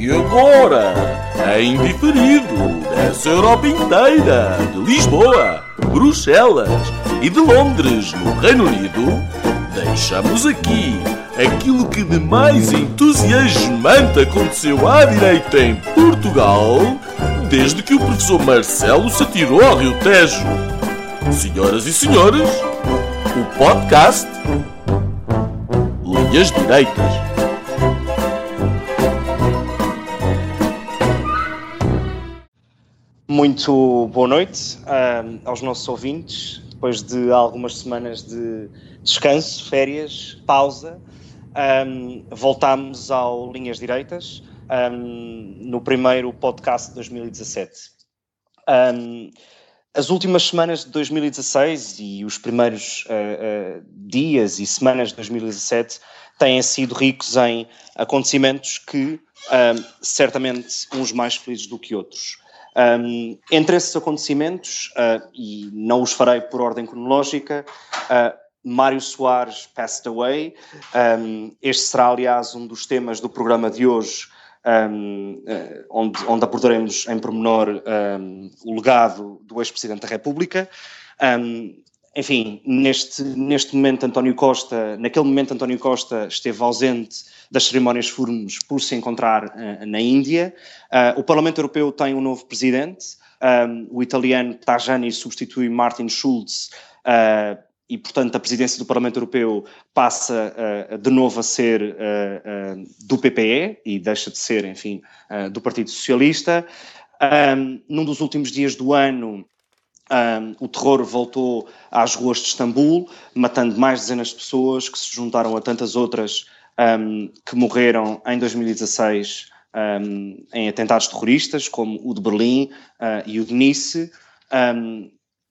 E agora, em diferido, dessa Europa inteira, de Lisboa, Bruxelas e de Londres, no Reino Unido, deixamos aqui aquilo que de mais entusiasmante aconteceu à direita em Portugal desde que o professor Marcelo se atirou ao Rio Tejo. Senhoras e senhores, o podcast Linhas Direitas. Muito boa noite uh, aos nossos ouvintes. Depois de algumas semanas de descanso, férias, pausa, um, voltámos ao Linhas Direitas um, no primeiro podcast de 2017. Um, as últimas semanas de 2016 e os primeiros uh, uh, dias e semanas de 2017 têm sido ricos em acontecimentos que, certamente, uns mais felizes do que outros. Um, entre esses acontecimentos, uh, e não os farei por ordem cronológica, uh, Mário Soares passed away. Um, este será, aliás, um dos temas do programa de hoje, um, uh, onde, onde, abordaremos em pormenor o legado do ex-presidente da República. Enfim, neste, neste momento, António Costa, naquele momento, António Costa esteve ausente das cerimónias fúnebres por se encontrar uh, na Índia. Uh, o Parlamento Europeu tem um novo presidente, um, o italiano Tajani substitui Martin Schulz uh, e, portanto, a presidência do Parlamento Europeu passa de novo a ser do PPE e deixa de ser, enfim, do Partido Socialista. Um, num dos últimos dias do ano, um, o terror voltou às ruas de Istambul, matando mais dezenas de pessoas que se juntaram a tantas outras um, que morreram em 2016 um, em atentados terroristas, como o de Berlim uh, e o de Nice.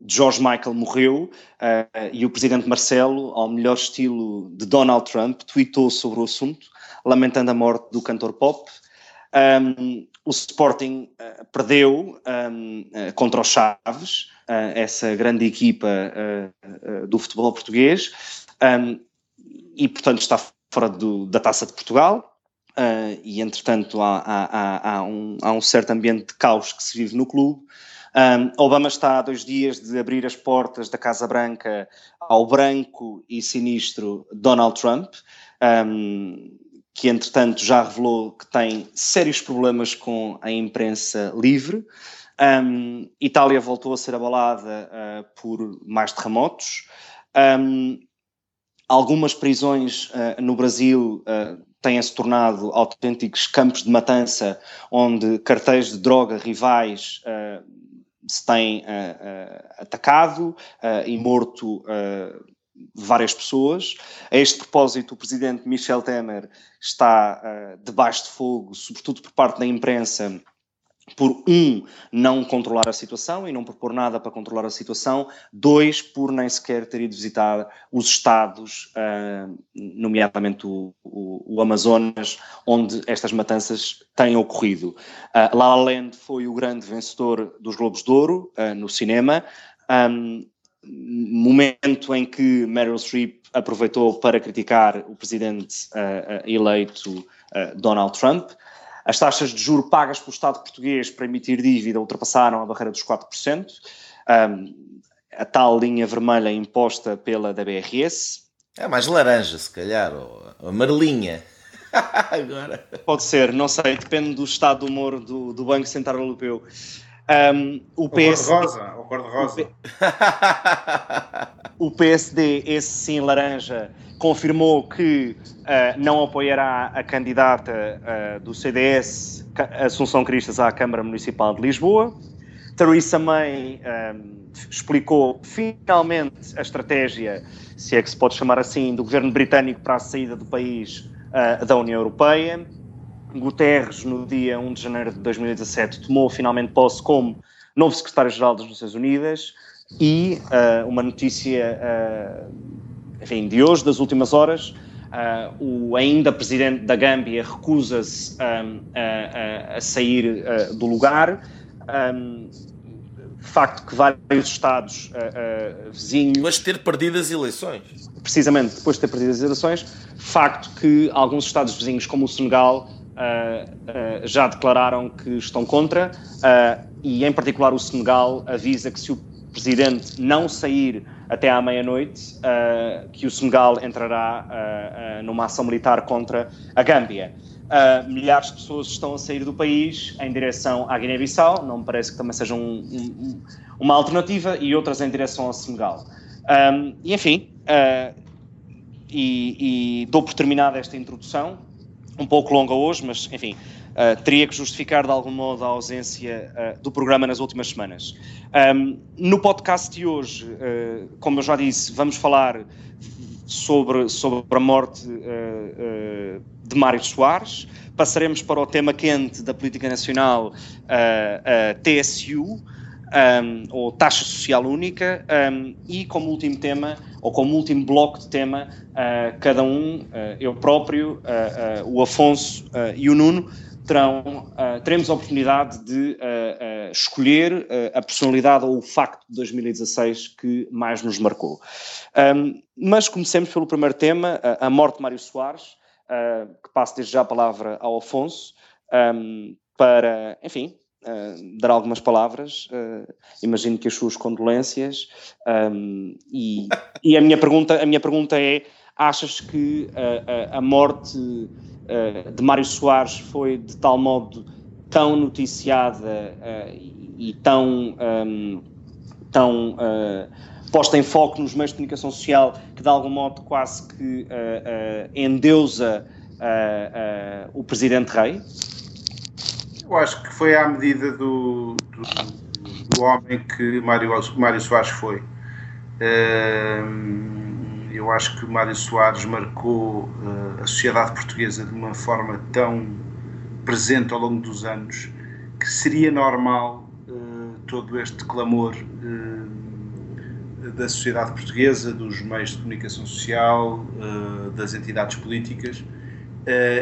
George Michael morreu uh, e o presidente Marcelo, ao melhor estilo de Donald Trump, tweetou sobre o assunto, lamentando a morte do cantor pop. Um, o Sporting uh, perdeu um, uh, contra os Chaves, essa grande equipa do futebol português, um, e portanto está fora do, da Taça de Portugal, uh, e entretanto há, há, há, um, há, um, certo ambiente de caos que se vive no clube. Um, Obama está há dois dias de abrir as portas da Casa Branca ao branco e sinistro Donald Trump, um, que entretanto já revelou que tem sérios problemas com a imprensa livre. Um, Itália voltou a ser abalada uh, por mais terremotos. Um, algumas prisões uh, no Brasil uh, têm-se tornado autênticos campos de matança, onde cartéis de droga rivais uh, se têm atacado e morto várias pessoas. A este propósito, o presidente Michel Temer está debaixo de fogo, sobretudo por parte da imprensa, por um, não controlar a situação e não propor nada para controlar a situação, dois, por nem sequer ter ido visitar os estados, uh, nomeadamente o, o, o, Amazonas, onde estas matanças têm ocorrido. Uh, La La Land foi o grande vencedor dos Globos de Ouro uh, no cinema, um, momento em que Meryl Streep aproveitou para criticar o presidente eleito Donald Trump, as taxas de juro pagas pelo Estado português para emitir dívida ultrapassaram a barreira dos 4%. Um, a tal linha vermelha imposta pela da BRS. É mais laranja, se calhar, ou amarelinha. Agora. Pode ser, não sei, depende do estado do humor do, do Banco Central Europeu. Um, o PS... cor-de-rosa, o cor-de-rosa. O PSD, esse sim laranja, confirmou que uh, não apoiará a candidata uh, do CDS, Assunção Cristas, à Câmara Municipal de Lisboa. Theresa May um, explicou finalmente a estratégia, se é que se pode chamar assim, do governo britânico para a saída do país uh, da União Europeia. Guterres, no dia 1 de janeiro de 2017, tomou finalmente posse como novo secretário-geral das Nações Unidas e uh, uma notícia uh, enfim, de hoje, das últimas horas, uh, o ainda presidente da Gâmbia recusa-se um, a, a, sair do lugar. Um, facto que vários Estados vizinhos. De ter perdido as eleições. Precisamente, depois de ter perdido as eleições, facto que alguns Estados vizinhos, como o Senegal, já declararam que estão contra e, em particular, o Senegal avisa que se o presidente não sair até à meia-noite, que o Senegal entrará numa ação militar contra a Gâmbia. Uh, milhares de pessoas estão a sair do país em direção à Guiné-Bissau, não me parece que também seja um, um, uma alternativa, e outras em direção ao Senegal. Um, e enfim, uh, e, e, dou por terminada esta introdução, um pouco longa hoje, mas enfim, uh, teria que justificar de algum modo a ausência do programa nas últimas semanas. Um, no podcast de hoje, como eu já disse, vamos falar sobre, sobre a morte de Mário Soares. Passaremos para o tema quente da política nacional, a TSU, um, ou taxa social única, um, e como último tema, ou como último bloco de tema, uh, cada um, uh, eu próprio, uh, o Afonso e o Nuno, terão, teremos a oportunidade de escolher a personalidade ou o facto de 2016 que mais nos marcou. Um, mas comecemos pelo primeiro tema, a morte de Mário Soares uh, que passo desde já a palavra ao Afonso, para, enfim, uh, dar algumas palavras. Uh, imagino que as suas condolências. Um, e, e, a, minha pergunta, a minha pergunta é: achas que a, a morte de Mário Soares foi de tal modo tão noticiada e, e, tão. Um, tão posta em foco nos meios de comunicação social que de algum modo quase que uh, uh, endeusa uh, o presidente rei? Eu acho que foi à medida do, do, do homem que Mário, Mário Soares foi. eu acho que Mário Soares marcou a sociedade portuguesa de uma forma tão presente ao longo dos anos que seria normal todo este clamor da sociedade portuguesa, dos meios de comunicação social, das entidades políticas,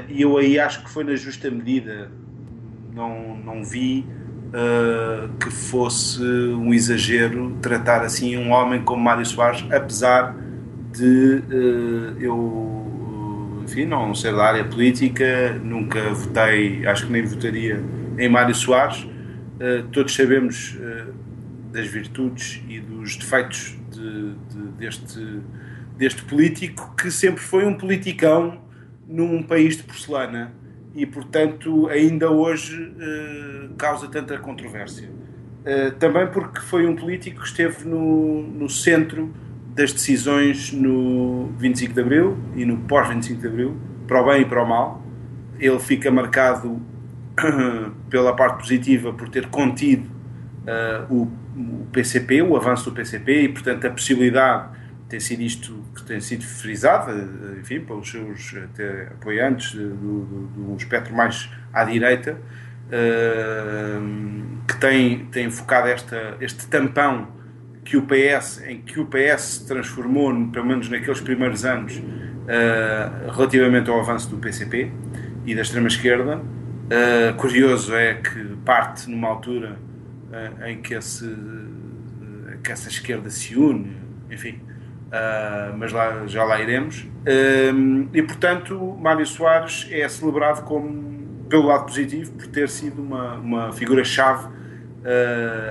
e eu aí acho que foi na justa medida. Não, não vi uh, que fosse um exagero tratar assim um homem como Mário Soares, apesar de eu, enfim, não ser da área política, nunca votei, acho que nem votaria em Mário Soares. todos sabemos das virtudes e dos defeitos de, de, deste, deste político que sempre foi um politicão num país de porcelana e, portanto, ainda hoje eh, causa tanta controvérsia. Eh, também porque foi um político que esteve no, no centro das decisões no 25 de Abril e no pós-25 de Abril, para o bem e para o mal. Ele fica marcado pela parte positiva por ter contido uh, o o PCP, o avanço do PCP e, portanto, a possibilidade tem sido isto que tem sido frisado, enfim, pelos seus até apoiantes do, do espectro mais à direita, uh, que tem, tem focado esta, este tampão que o PS, em que o PS se transformou, pelo menos naqueles primeiros anos, uh, relativamente ao avanço do PCP e da extrema-esquerda. Uh, curioso é que parte numa altura em que, esse, que essa esquerda se une, enfim, uh, mas lá, já lá iremos. Ehm, e portanto, Mário Soares é celebrado como, pelo lado positivo, por ter sido uma, uma figura-chave,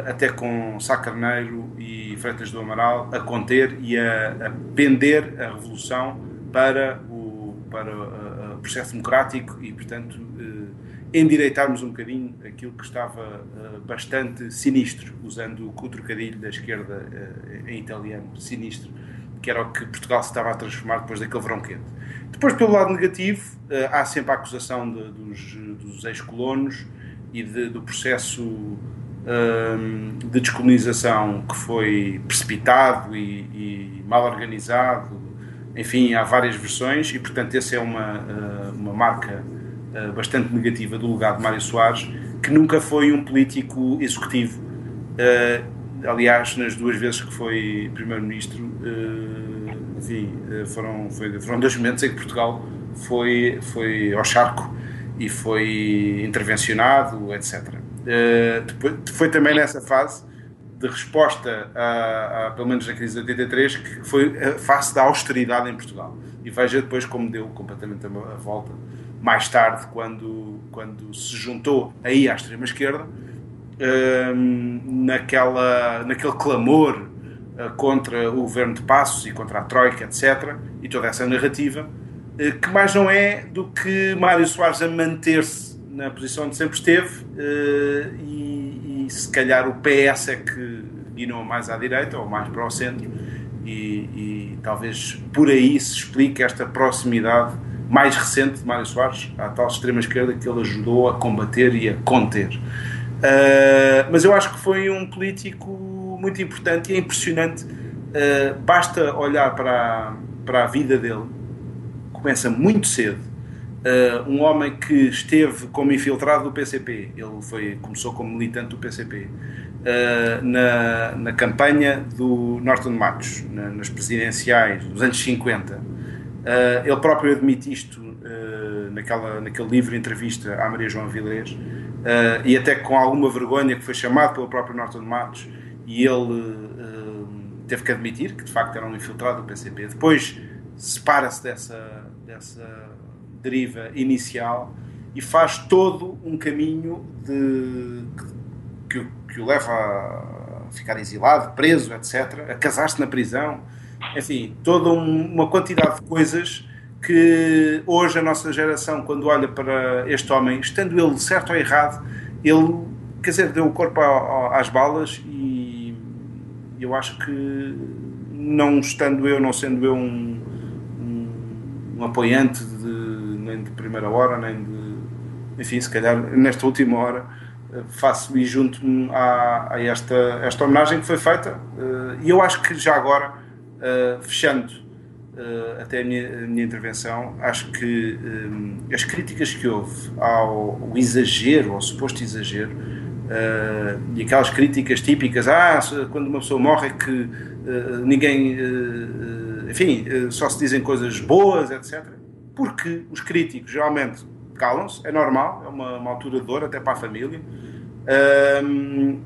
até com Sá Carneiro e Freitas do Amaral, a conter e a, a pender a revolução para o, para o processo democrático e, portanto, endireitarmos um bocadinho aquilo que estava uh, bastante sinistro, usando o trocadilho da esquerda uh, em italiano, sinistro, que era o que Portugal se estava a transformar depois daquele verão quente. Depois, pelo lado negativo, uh, há sempre a acusação de, dos, dos ex-colonos e de, do processo de descolonização que foi precipitado e, e, mal organizado. Enfim, há várias versões e, portanto, essa é uma, uma marca eh, bastante negativa do legado de Mário Soares, que nunca foi um político executivo. Aliás, nas duas vezes que foi Primeiro-Ministro, enfim, foram, foi, foram dois momentos em que Portugal foi, foi ao charco e foi intervencionado, etc. depois, foi também nessa fase de resposta, a, a, pelo menos na crise de 83, que foi a face da austeridade em Portugal. E veja depois como deu completamente a volta mais tarde, quando, quando se juntou aí à extrema-esquerda, naquela, naquele clamor contra o governo de Passos e contra a Troika, etc., e toda essa narrativa, que mais não é do que Mário Soares a manter-se na posição onde sempre esteve e, e se calhar o PS é que guinou mais à direita ou mais para o centro e, e, talvez por aí se explique esta proximidade mais recente de Mário Soares à tal extrema-esquerda que ele ajudou a combater e a conter. Uh, mas eu acho que foi um político muito importante e é impressionante. Uh, basta olhar para a, para a vida dele, começa muito cedo. Uh, um homem que esteve como infiltrado do PCP, ele foi, começou como militante do PCP, na, na campanha do Norton Matos, na, nas presidenciais dos anos 50. ele próprio admite isto naquela, naquele livro entrevista à Maria João Vilés uh, e até com alguma vergonha que foi chamado pelo próprio Norton Matos e ele uh, teve que admitir que de facto era um infiltrado do PCP. Depois separa-se dessa, dessa deriva inicial e faz todo um caminho de, que, que o leva a ficar exilado, preso, etc., a casar-se na prisão, enfim, toda uma quantidade de coisas que hoje a nossa geração, quando olha para este homem, estando ele certo ou errado, ele, quer dizer, deu o corpo às balas e eu acho que, não estando eu, não sendo eu um, um, um apoiante de, nem de primeira hora, nem de. Enfim, se calhar nesta última hora faço e junto-me a, a, esta, esta homenagem que foi feita. Eh, e eu acho que já agora, eh, fechando uh, até a minha, a minha, intervenção, acho que um, eh, as críticas que houve ao, ao exagero, ao suposto exagero, uh, e aquelas críticas típicas, ah, quando uma pessoa morre é que uh, ninguém, enfim, só se dizem coisas boas, etc. Porque os críticos geralmente calam-se, é normal, é uma, uma, altura de dor até para a família. Um,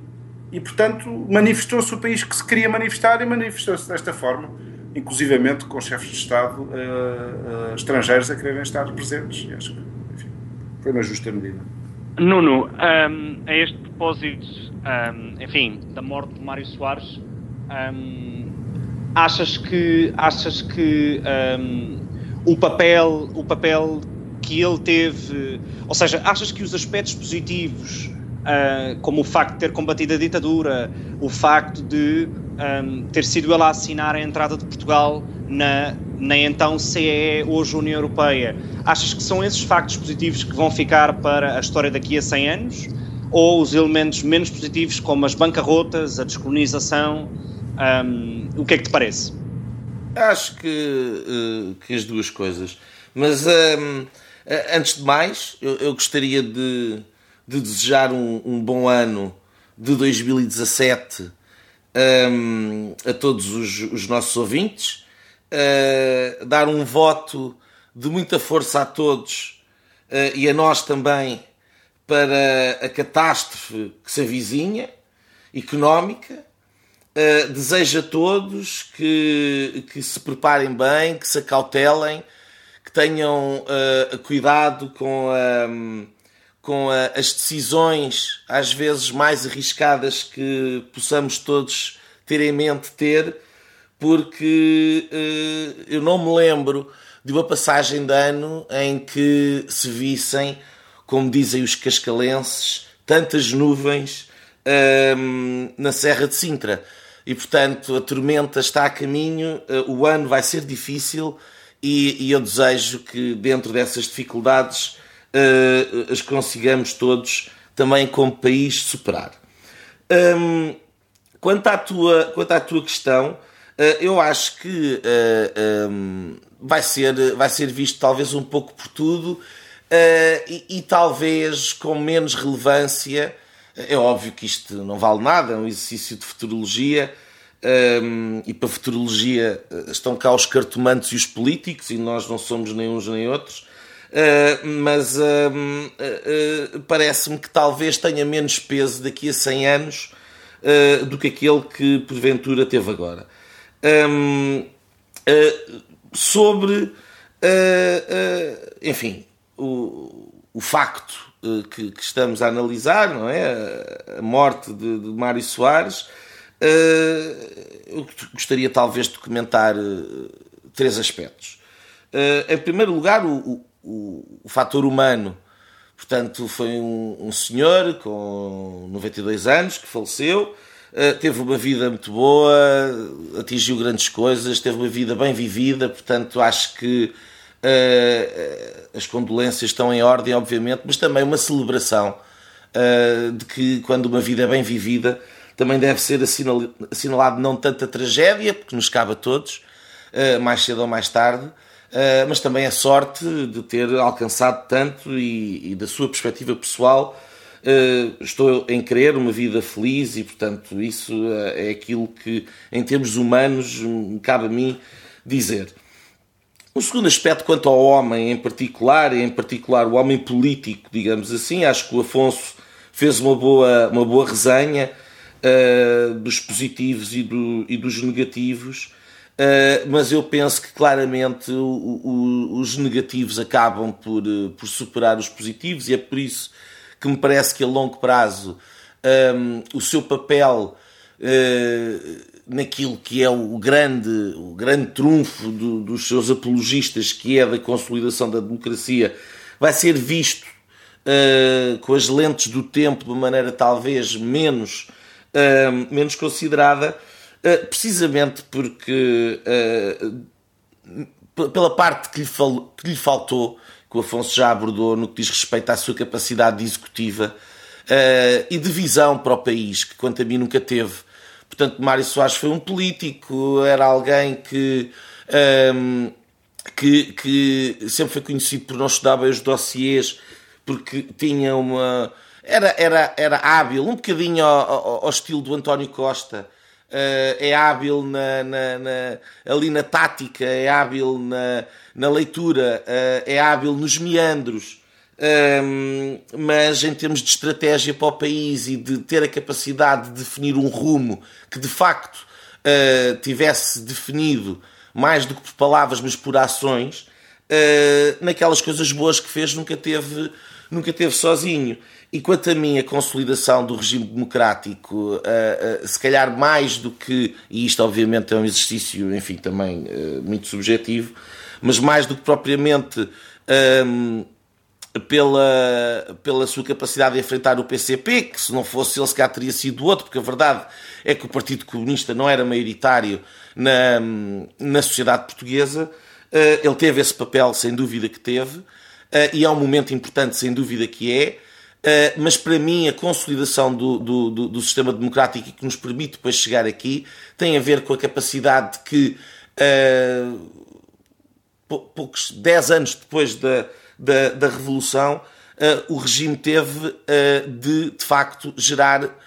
e, portanto, manifestou-se o país que se queria manifestar e manifestou-se desta forma inclusivamente com chefes de Estado uh, uh, estrangeiros a quererem estar presentes. E acho que enfim, foi na justa medida. Nuno, um, a este propósito, um, enfim, da morte de Mário Soares, um, achas que, achas que o, papel, o papel que ele teve, ou seja, achas que os aspectos positivos, uh, como o facto de ter combatido a ditadura, o facto de um, ter sido ele a assinar a entrada de Portugal na, na então CEE, hoje União Europeia. Achas que são esses factos positivos que vão ficar para a história daqui a 100 anos? Ou os elementos menos positivos, como as bancarrotas, a descolonização? Um, o que é que te parece? Acho que, uh, que as duas coisas. Mas um, antes de mais, eu, eu gostaria de, de desejar um, um, bom ano de 2017 um, a todos os, os nossos ouvintes, uh, dar um voto de muita força a todos uh, e a nós também para a catástrofe que se avizinha, económica. Uh, desejo a todos que, que se preparem bem, que se acautelem, que tenham uh, cuidado com a. Um, com a, as decisões às vezes mais arriscadas que possamos todos ter em mente ter, porque uh, eu não me lembro de uma passagem de ano em que se vissem, como dizem os cascalenses, tantas nuvens uh, na Serra de Sintra. E portanto a tormenta está a caminho, uh, o ano vai ser difícil e, e eu desejo que dentro dessas dificuldades uh, as consigamos todos também como país superar. Um, quanto, à tua, quanto à tua questão, uh, eu acho que uh, um, vai, ser, vai ser visto talvez um pouco por tudo e, e, talvez com menos relevância. É óbvio que isto não vale nada, é um exercício de futurologia. Um, e para futurologia estão cá os cartomantes e os políticos, e nós não somos nem uns nem outros. Uh, mas uh, uh, parece-me que talvez tenha menos peso daqui a 100 anos do que aquele que porventura teve agora. Um, sobre, enfim, o, o facto que, que, estamos a analisar, não é? A morte de, de Mário Soares, eu gostaria talvez de comentar três aspectos. em primeiro lugar, o, o, o fator humano. Portanto, foi um, um, senhor com 92 anos que faleceu, uh, teve uma vida muito boa, atingiu grandes coisas, teve uma vida bem vivida, portanto, acho que uh, as condolências estão em ordem, obviamente, mas também uma celebração uh, de que quando uma vida é bem vivida também deve ser assinal, assinalado não tanto a tragédia, porque nos cabe a todos, mais cedo ou mais tarde, Uh, mas também a sorte de ter alcançado tanto e, e da sua perspectiva pessoal. Uh, estou em querer uma vida feliz e, portanto, isso uh, é aquilo que, em termos humanos, me cabe a mim dizer. Um segundo aspecto, quanto ao homem em particular, e em particular o homem político, digamos assim, acho que o Afonso fez uma boa, uma boa resenha dos positivos e, do, e dos negativos. Uh, mas eu penso que claramente o, o, os negativos acabam por, uh, por superar os positivos e é por isso que me parece que a longo prazo um, o seu papel uh, naquilo que é o grande, o grande trunfo do, dos seus apologistas, que é da consolidação da democracia, vai ser visto com as lentes do tempo de maneira talvez menos, menos considerada eh, precisamente porque uh, pela parte que lhe, fal, que lhe, faltou, que o Afonso já abordou no que diz respeito à sua capacidade executiva uh, e de visão para o país, que quanto a mim nunca teve. Portanto, Mário Soares foi um político, era alguém que, um, ehm, que, que, sempre foi conhecido por não estudar bem os dossiês, porque tinha uma. Era, era, era hábil, um bocadinho ao, ao, ao estilo do António Costa, é hábil na, na, na, ali na tática, é hábil na, na leitura, uh, é hábil nos meandros, ehm, mas em termos de estratégia para o país e de ter a capacidade de definir um rumo que de facto uh, tivesse definido mais do que por palavras, mas por ações, naquelas coisas boas que fez, nunca teve, nunca teve sozinho. E quanto a mim, a consolidação do regime democrático, uh, uh, se calhar mais do que, e isto obviamente é um exercício, enfim, também uh, muito subjetivo, mas mais do que propriamente um, pela, pela sua capacidade de enfrentar o PCP, que se não fosse ele, se calhar teria sido outro, porque a verdade é que o Partido Comunista não era maioritário na, na sociedade portuguesa. Ele teve esse papel, sem dúvida que teve, e é um momento importante, sem dúvida que é. Uh, mas para mim a consolidação do, do, do, do, sistema democrático que nos permite depois chegar aqui tem a ver com a capacidade que uh, poucos 10 anos depois da, da, da Revolução uh, o regime teve de de facto gerar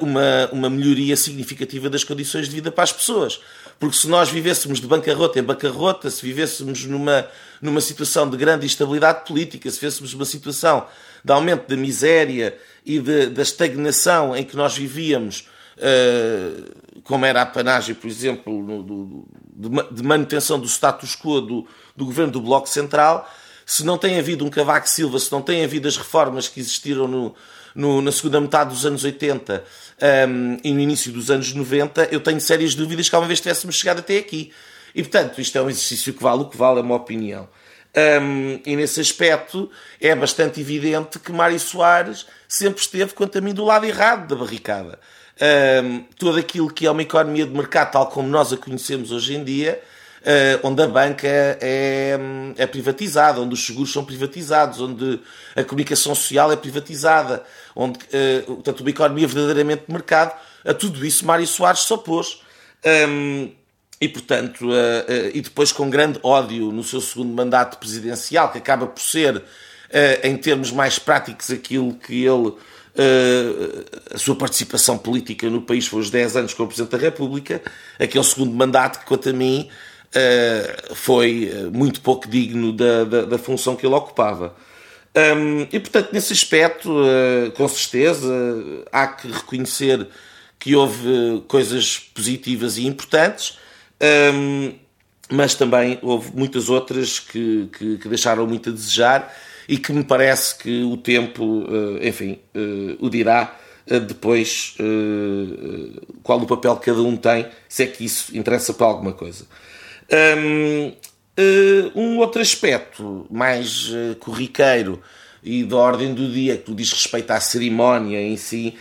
uma, uma melhoria significativa das condições de vida para as pessoas. Porque se nós vivêssemos de bancarrota em bancarrota, se vivêssemos numa, numa situação de grande instabilidade política, se vivêssemos numa situação de aumento da miséria e de, da estagnação em que nós vivíamos, uh, como era a panagem, por exemplo, no, do, de, de, manutenção do status quo do, do governo do Bloco Central, se não tem havido um Cavaco Silva, se não tem havido as reformas que existiram no, no, na segunda metade dos anos 80 um, e no início dos anos 90, eu tenho sérias dúvidas que alguma vez tivéssemos chegado até aqui. E, portanto, isto é um exercício que vale o que vale, é uma opinião. Um, e nesse aspecto é bastante evidente que Mário Soares sempre esteve, quanto a mim, do lado errado da barricada. Um, tudo aquilo que é uma economia de mercado, tal como nós a conhecemos hoje em dia, onde a banca é, é, privatizada, onde os seguros são privatizados, onde a comunicação social é privatizada, onde, uh, portanto, uma economia verdadeiramente de mercado, a tudo isso Mário Soares se opôs. Um, e, portanto, uh, e depois com grande ódio no seu segundo mandato presidencial, que acaba por ser, em termos mais práticos, aquilo que ele. a sua participação política no país foi os 10 anos como Presidente da República, aquele segundo mandato que, quanto a mim, foi muito pouco digno da, da, da função que ele ocupava. Um, e, portanto, nesse aspecto, com certeza, há que reconhecer que houve coisas positivas e importantes um, mas também houve muitas outras que, que, que, deixaram muito a desejar e que me parece que o tempo, enfim, o dirá depois qual o papel que cada um tem, se é que isso interessa para alguma coisa. Um outro aspecto mais corriqueiro e da ordem do dia que diz respeito à cerimónia em si,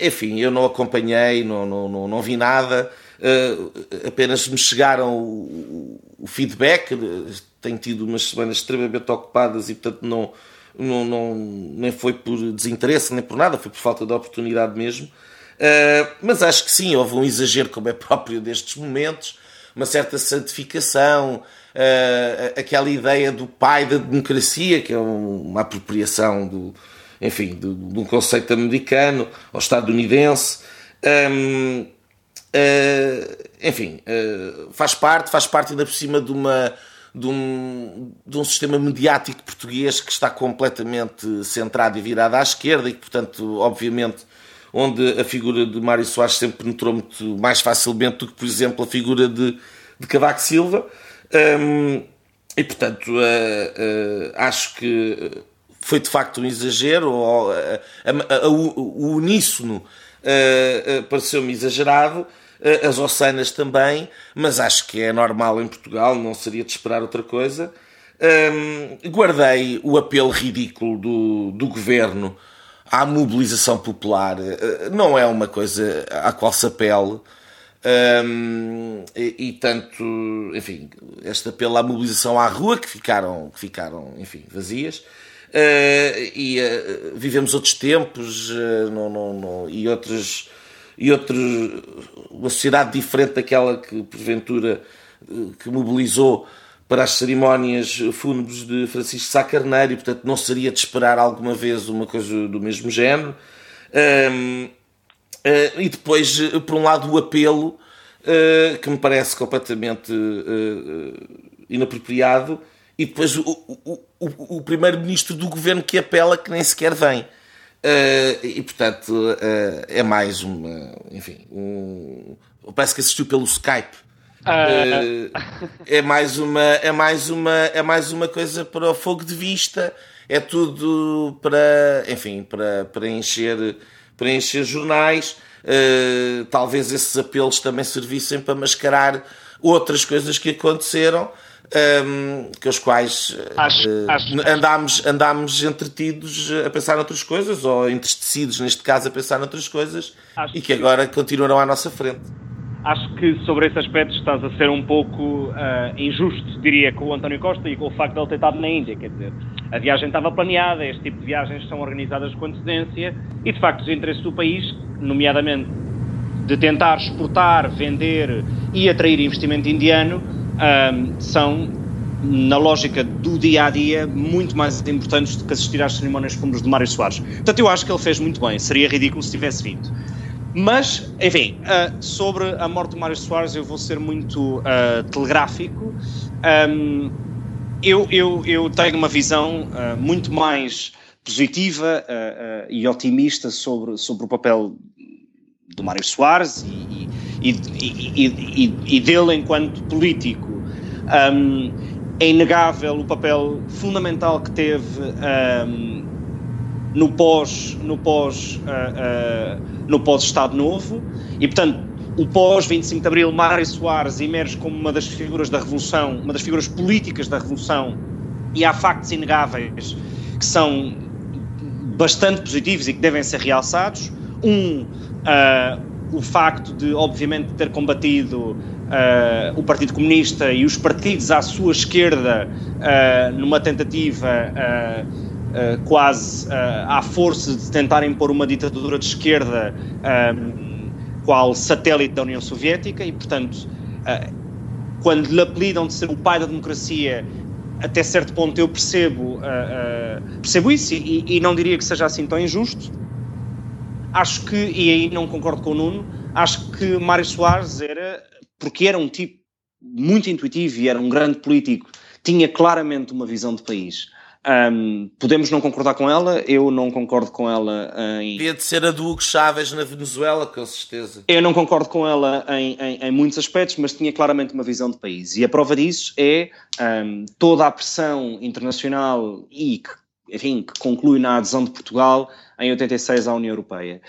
enfim, eu não acompanhei, não, não, não, não vi nada, apenas me chegaram o, feedback, tenho tido umas semanas extremamente ocupadas e portanto não não, não, nem foi por desinteresse, nem por nada, foi por falta de oportunidade mesmo. Mas acho que sim, houve um exagero, como é próprio destes momentos, uma certa santificação, uh, aquela ideia do pai da democracia, que é uma apropriação do, enfim, de um conceito americano ou estadunidense. Um, uh, ah, enfim, faz parte, faz parte ainda por cima de uma de um, de um sistema mediático português que está completamente centrado e virado à esquerda e que, portanto, obviamente, onde a figura de Mário Soares sempre penetrou muito mais facilmente do que, por exemplo, a figura de, de Cavaco Silva. Um, e, portanto, uh, uh, acho que foi de facto um exagero, ou, uh, o uníssono pareceu-me exagerado, as Ossanas também, mas acho que é normal em Portugal, não seria de esperar outra coisa. Um, guardei o apelo ridículo do, do governo à mobilização popular. Uh, não é uma coisa à qual se apele. Um, e, e, tanto, enfim, este apelo à mobilização à rua que ficaram, que ficaram enfim, vazias. Uh, e uh, vivemos outros tempos não, não, não, e outros e outros, uma sociedade diferente daquela que, porventura, que mobilizou para as cerimónias fúnebres de Francisco Sá Carneiro e, portanto, não seria de esperar alguma vez uma coisa do mesmo género. Um, uh, ah, e depois, por um lado, o apelo, uh, que me parece completamente uh, inapropriado, e depois o, o, o, o primeiro-ministro do governo que apela que nem sequer vem. E portanto é mais uma. Enfim, um, parece que assistiu pelo Skype. Uh, é mais uma é mais uma é mais uma coisa para o fogo de vista. É tudo para enfim para para encher para encher jornais talvez esses apelos também servissem para mascarar outras coisas que aconteceram um, que os quais acho, uh, acho, andámos, andámos entretidos a pensar noutras coisas, ou entristecidos, neste caso, a pensar noutras coisas, e que agora continuarão à nossa frente. Acho que sobre esse aspecto estás a ser um pouco uh, injusto, diria, com o António Costa e com o facto de ele ter estado na Índia. Quer dizer, a viagem estava planeada, este tipo de viagens são organizadas com antecedência e, de facto, os interesses do país, nomeadamente de tentar exportar, vender e atrair investimento indiano, um, são, na lógica do dia a dia, muito mais importantes do que assistir às cerimónias fúnebres de Mário Soares. Portanto, eu acho que ele fez muito bem, seria ridículo se tivesse vindo. Mas, enfim, uh, sobre a morte de Mário Soares, eu vou ser muito uh, telegráfico. Um, eu, eu, eu, tenho uma visão uh, muito mais positiva e otimista sobre, sobre o papel do Mário Soares e, e, e, e, dele enquanto político. Um, é inegável o papel fundamental que teve um, no pós no pós uh, uh, no pós Estado Novo. E portanto o pós 25 de Abril Mário Soares emerge como uma das figuras da revolução uma das figuras políticas da revolução. E há factos inegáveis que são bastante positivos e que devem ser realçados. Um uh, o facto de, obviamente, ter combatido uh, o Partido Comunista e os partidos à sua esquerda uh, numa tentativa uh, quase à força de tentar impor uma ditadura de esquerda qual satélite da União Soviética e, portanto, quando lhe apelidam de ser o pai da democracia até certo ponto eu percebo, percebo isso e, e não diria que seja assim tão injusto, Acho que, e aí não concordo com o Nuno, acho que Mário Soares era, porque era um tipo muito intuitivo e era um grande político, tinha claramente uma visão de país. Um, podemos não concordar com ela, eu não concordo com ela em. Devia de ser a do Hugo Chávez na Venezuela, com certeza. Eu não concordo com ela em, em, em, muitos aspectos, mas tinha claramente uma visão de país. E a prova disso é um, toda a pressão internacional e que enfim, que conclui na adesão de Portugal em 86 à União Europeia.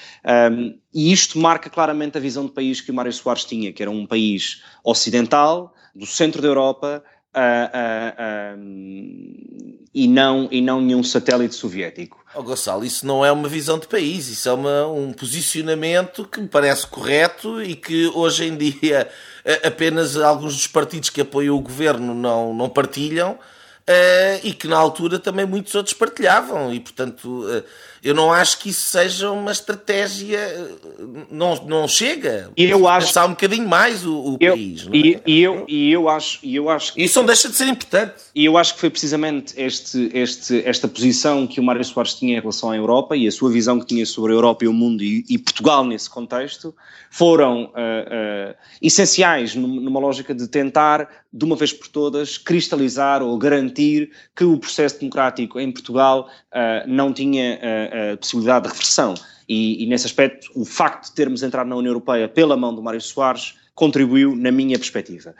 Um, e isto marca claramente a visão de país que o Mário Soares tinha, que era um país ocidental, do centro da Europa, uh, uh, um, e, não, e não nenhum satélite soviético. Oh, Gonçalo, isso não é uma visão de país, isso é uma, um posicionamento que me parece correto e que hoje em dia apenas alguns dos partidos que apoiam o governo não, não partilham. Uh, e que na altura também muitos outros partilhavam, e portanto uh, eu não acho que isso seja uma estratégia, não, não chega. Eu acho pensar um bocadinho mais o, o eu, país. É? E, e, eu, e eu acho, e eu acho que, isso não deixa de ser importante. E eu acho que foi precisamente este, este, esta posição que o Mário Soares tinha em relação à Europa e a sua visão que tinha sobre a Europa e o mundo e, e Portugal nesse contexto foram uh, uh, essenciais numa lógica de tentar, de uma vez por todas, cristalizar ou garantir que o processo democrático em Portugal uh, não tinha a possibilidade de reversão. E, e, nesse aspecto, o facto de termos entrado na União Europeia pela mão do Mário Soares contribuiu na minha perspectiva.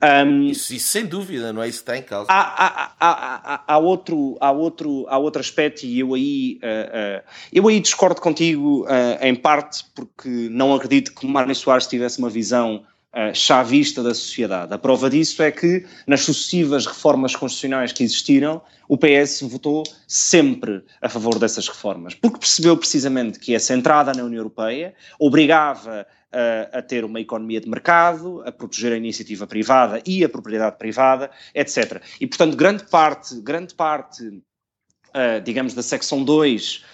Um, isso, isso, sem dúvida, não é isso que está em causa. Há, há, há, há, outro, há, outro, há outro aspecto e eu aí, uh, uh, eu aí discordo contigo uh, em parte porque não acredito que Mário Soares tivesse uma visão uh, chavista da sociedade. A prova disso é que, nas sucessivas reformas constitucionais que existiram, o PS votou sempre a favor dessas reformas, porque percebeu precisamente que essa entrada na União Europeia obrigava uh, a ter uma economia de mercado, a proteger a iniciativa privada e a propriedade privada, etc. E, portanto, grande parte, grande parte, uh, digamos, da secção 2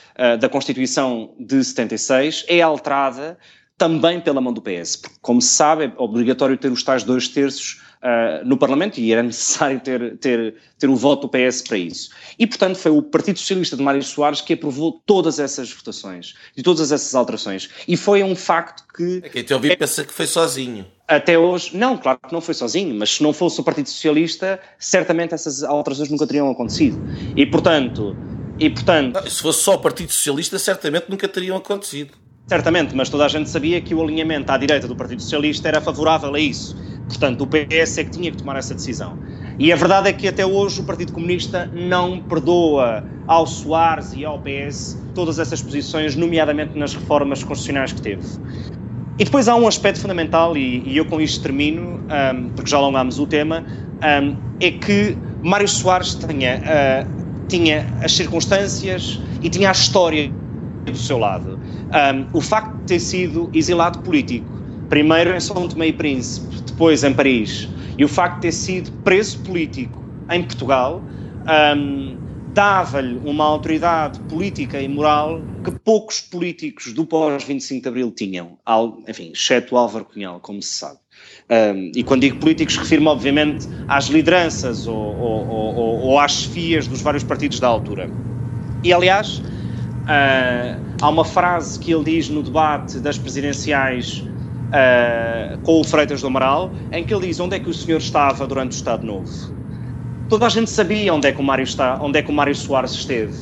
da Constituição de 76 é alterada também pela mão do PS, porque, como se sabe, é obrigatório ter os tais dois terços uh, no Parlamento e era necessário ter, ter, ter o voto do PS para isso. E, portanto, foi o Partido Socialista de Mário Soares que aprovou todas essas votações e todas essas alterações. E foi um facto que. É quem te ouviu é, pensa que foi sozinho. Até hoje, não, claro que não foi sozinho, mas se não fosse o Partido Socialista, certamente essas alterações nunca teriam acontecido. E, portanto. E, portanto se fosse só o Partido Socialista, certamente nunca teriam acontecido. Certamente, mas toda a gente sabia que o alinhamento à direita do Partido Socialista era favorável a isso. Portanto, o PS é que tinha que tomar essa decisão. E a verdade é que até hoje o Partido Comunista não perdoa ao Soares e ao PS todas essas posições, nomeadamente nas reformas constitucionais que teve. E depois há um aspecto fundamental, e, e eu com isto termino, um, porque já alongámos o tema, um, é que Mário Soares tinha, uh, tinha as circunstâncias e tinha a história do seu lado. Um, o facto de ter sido exilado político, primeiro em São Tomé e Príncipe, depois em Paris, e o facto de ter sido preso político em Portugal, um, dava-lhe uma autoridade política e moral que poucos políticos do pós-25 de Abril tinham, enfim, exceto Álvaro Cunhal, como se sabe. Um, e quando digo políticos, refiro-me obviamente às lideranças ou, ou, ou, ou às chefias dos vários partidos da altura. E aliás, Uh, há uma frase que ele diz no debate das presidenciais uh, com o Freitas do Amaral, em que ele diz onde é que o senhor estava durante o Estado Novo. Toda a gente sabia onde é que o Mário, está, onde é que o Mário Soares esteve.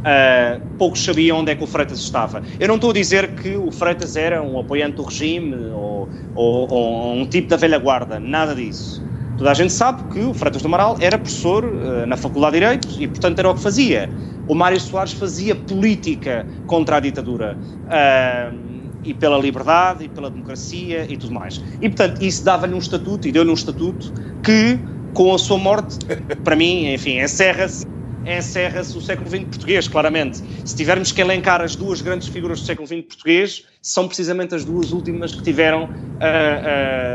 Uh, poucos sabiam onde é que o Freitas estava. Eu não estou a dizer que o Freitas era um apoiante do regime ou, ou, ou um tipo da velha guarda, nada disso. Toda a gente sabe que o Freitas do Amaral era professor uh, na Faculdade de Direito e, portanto, era o que fazia o Mário Soares fazia política contra a ditadura. Uh, e pela liberdade, e pela democracia e tudo mais. E, portanto, isso dava-lhe um estatuto, e deu-lhe um estatuto, que, com a sua morte, para mim, enfim, encerra-se encerra-se o século XX português, claramente. Se tivermos que elencar as duas grandes figuras do século XX português, são precisamente as duas últimas que tiveram uh,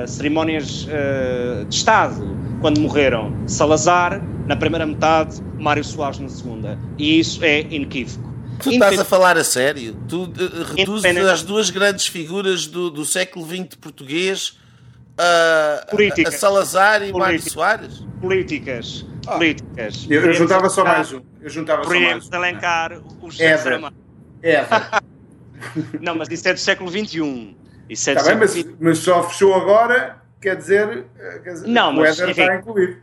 uh, cerimónias uh, de Estado quando morreram. Salazar, na primeira metade, Mário Soares na segunda. E isso é inequívoco. Tu estás a falar a sério? Tu reduzes as duas grandes figuras do, do século XX português a, a Salazar e Mário Soares? Políticas. Políticas. Eu, eu juntava só mais um. Eu juntava só mais um. elencar os Éder. Éder. Não, mas isso é do século XXI. Isso é tá bem, mas, mas, só fechou agora, quer dizer, eh, quer dizer não, mas, o Éder está incluído.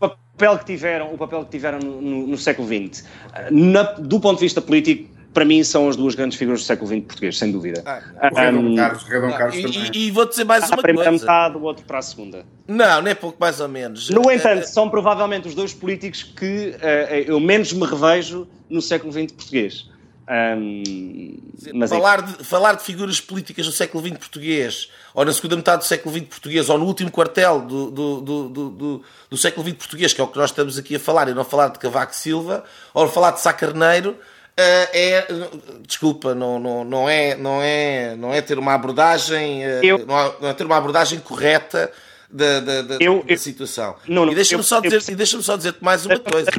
O papel que tiveram, o papel que tiveram no, no, no século XX, na, do ponto de vista político, para mim são as duas grandes figuras do século XX português, sem dúvida. Ah, o Dom Carlos, o Dom Carlos e, também. e, e vou dizer mais a uma primeira coisa. metade, o outro para a segunda. Não, nem pouco mais ou menos. No Eh, entanto, são provavelmente os dois políticos que eh, eu menos me revejo no século XX português. Mas é- falar, de, falar de figuras políticas do século XX português, ou na segunda metade do século XX português, ou no último quartel do, do, do, do, do- do século XX português, que é o que nós estamos aqui a falar, e não falar de Cavaco Silva, ou falar de Sá Carneiro, eh, é, desculpa, não, não, não, é, não, é, não é ter uma abordagem, eh, Eu- não, é, ter uma abordagem correta da, da, da- Eu- da eu- situação. Não, não, e deixa-me eu- só, eu dizer, percebo. e deixa-me só dizer-te mais uma coisa.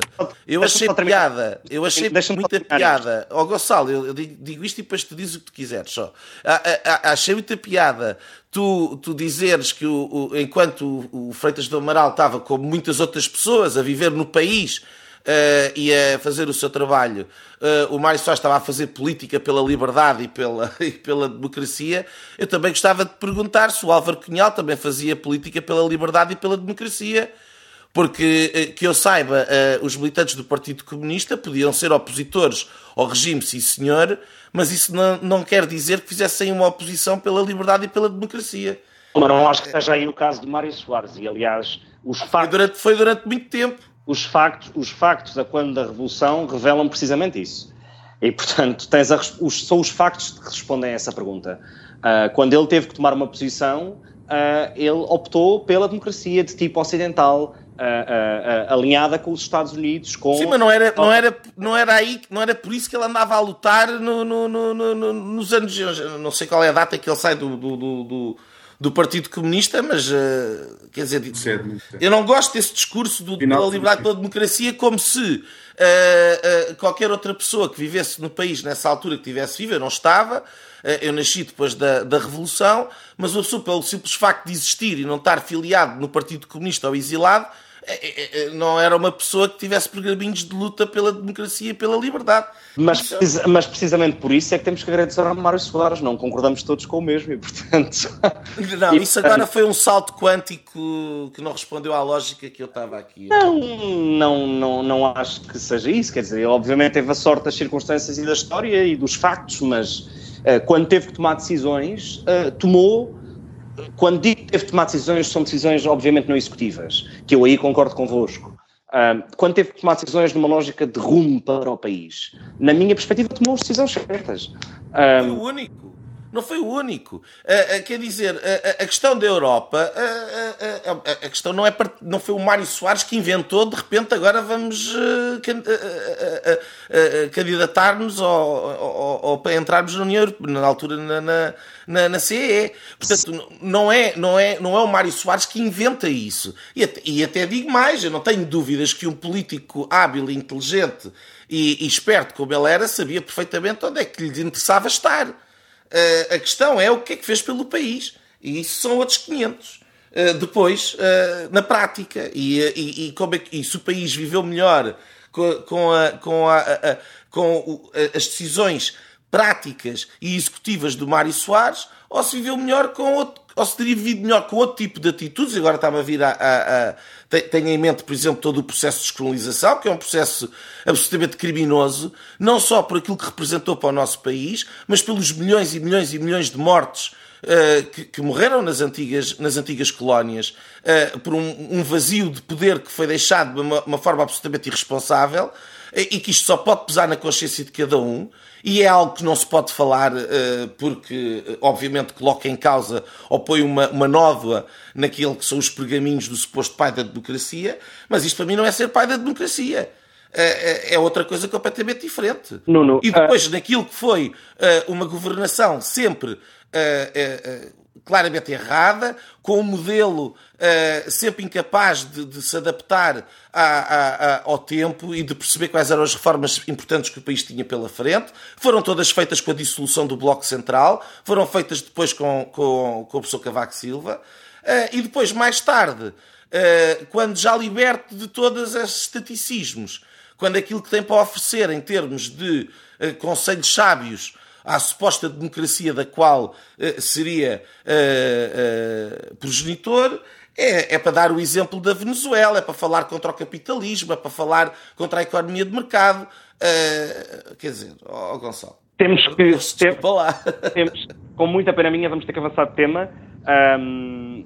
Eu achei piada, eu achei muita piada. Ó Gonçalo, eu eu digo, isto e depois tu dizes o que tu quiseres só. A- a- a- Achei muita piada tu, tu dizeres que o, o- enquanto o, o Freitas do Amaral estava, como muitas outras pessoas, a viver no país eh, e a fazer o seu trabalho, eh, o Mário Soares estava a fazer política pela liberdade e pela, e pela democracia, eu também gostava de perguntar se o Álvaro Cunhal também fazia política pela liberdade e pela democracia. Porque, eh, que eu saiba, os militantes do Partido Comunista podiam ser opositores ao regime, sim senhor, mas isso não, não quer dizer que fizessem uma oposição pela liberdade e pela democracia. Mas não acho que seja aí o caso de Mário Soares. E, aliás, os Foi factos, durante, foi durante muito tempo. Os factos, os factos da quando da Revolução revelam precisamente isso. E, portanto, tens a os- são os factos que respondem a essa pergunta. Ah, quando ele teve que tomar uma posição, ah, ele optou pela democracia de tipo ocidental, ah, alinhada com os Estados Unidos, com... Sim, mas não era, não, era, não era aí, não era por isso que ele andava a lutar no, no- no- no- no- nos anos. Não sei qual é a data que ele sai do, do, do, do- do Partido Comunista, mas eh, quer dizer, Cedo, muito cedo. eu não gosto desse discurso do, Final de liberdade pela democracia como se eh, eh, qualquer outra pessoa que vivesse no país nessa altura que tivesse vivo, eu não estava, eu nasci depois da, da Revolução, mas uma pessoa, pelo simples facto de existir e não estar filiado no Partido Comunista ou exilado, não era uma pessoa que tivesse programinhos de luta pela democracia e pela liberdade. Mas, precisa- mas precisamente por isso é que temos que agradecer ao Mário Soares, não concordamos todos com o mesmo e, portanto... Não, E, isso agora foi um salto quântico que não respondeu à lógica que eu estava aqui. Não, não, não, não acho que seja isso. Quer dizer, obviamente teve a sorte das circunstâncias e da história e dos factos, mas eh, quando teve que tomar decisões, eh, tomou. Quando digo que teve que tomar decisões, são decisões obviamente não executivas, que eu aí concordo convosco. Ah, quando teve que tomar decisões numa lógica de rumo para o país, na minha perspectiva, tomou as decisões certas. Foi o único. Não foi o único. Ah, ah, quer dizer, a, a- questão da Europa, a, questão não, é, não foi o Mário Soares que inventou, de repente agora vamos can- candidatar-nos ou para entrarmos na União Europeia, na altura na, na, na, na CEE. Portanto, não é, não, é, não é o Mário Soares que inventa isso. E até, e até digo mais, eu não tenho dúvidas que um político hábil e inteligente e, e esperto como ele era, sabia perfeitamente onde é que lhe interessava estar. Uh, a questão é o que é que fez pelo país. E isso são outros 500. Uh, depois, uh, na prática, e, e, e, como é que, e se o país viveu melhor com, com, a, com, a, a- com as decisões práticas e executivas do Mário Soares, ou se viveu melhor com outro, ou se teria vivido melhor com outro tipo de atitudes. Agora está-me a vir a, a, a- te- Tenho em mente, por exemplo, todo o processo de descolonização, que é um processo absolutamente criminoso, não só por aquilo que representou para o nosso país, mas pelos milhões e milhões e milhões de mortes eh, que, que morreram nas antigas, nas antigas colónias, eh, por um, um vazio de poder que foi deixado de uma, uma forma absolutamente irresponsável, e que isto só pode pesar na consciência de cada um, e é algo que não se pode falar eh, porque, eh, obviamente, coloca em causa ou põe uma, uma nódoa naquilo que são os pergaminhos do suposto pai da democracia, mas isto para mim não é ser pai da democracia. É, é- outra coisa completamente diferente. E depois, naquilo que foi eh, uma governação sempre eh, eh, eh, claramente errada, com um modelo eh, sempre incapaz de, de se adaptar a- a- a- ao tempo e de perceber quais eram as reformas importantes que o país tinha pela frente. Foram todas feitas com a dissolução do Bloco Central, foram feitas depois com, com, com o professor Cavaco Silva. Eh, e depois, mais tarde, eh, quando já liberto de todos esses estaticismos, quando aquilo que tem para oferecer em termos de conselhos sábios à suposta democracia da qual eh, seria eh, progenitor, é, é para dar o exemplo da Venezuela, é para falar contra o capitalismo, é para falar contra a economia de mercado. Uh, quer dizer, ó oh, Gonçalo. Temos que. Desculpa lá. Temos, com muita pena minha, vamos ter que avançar de tema, um,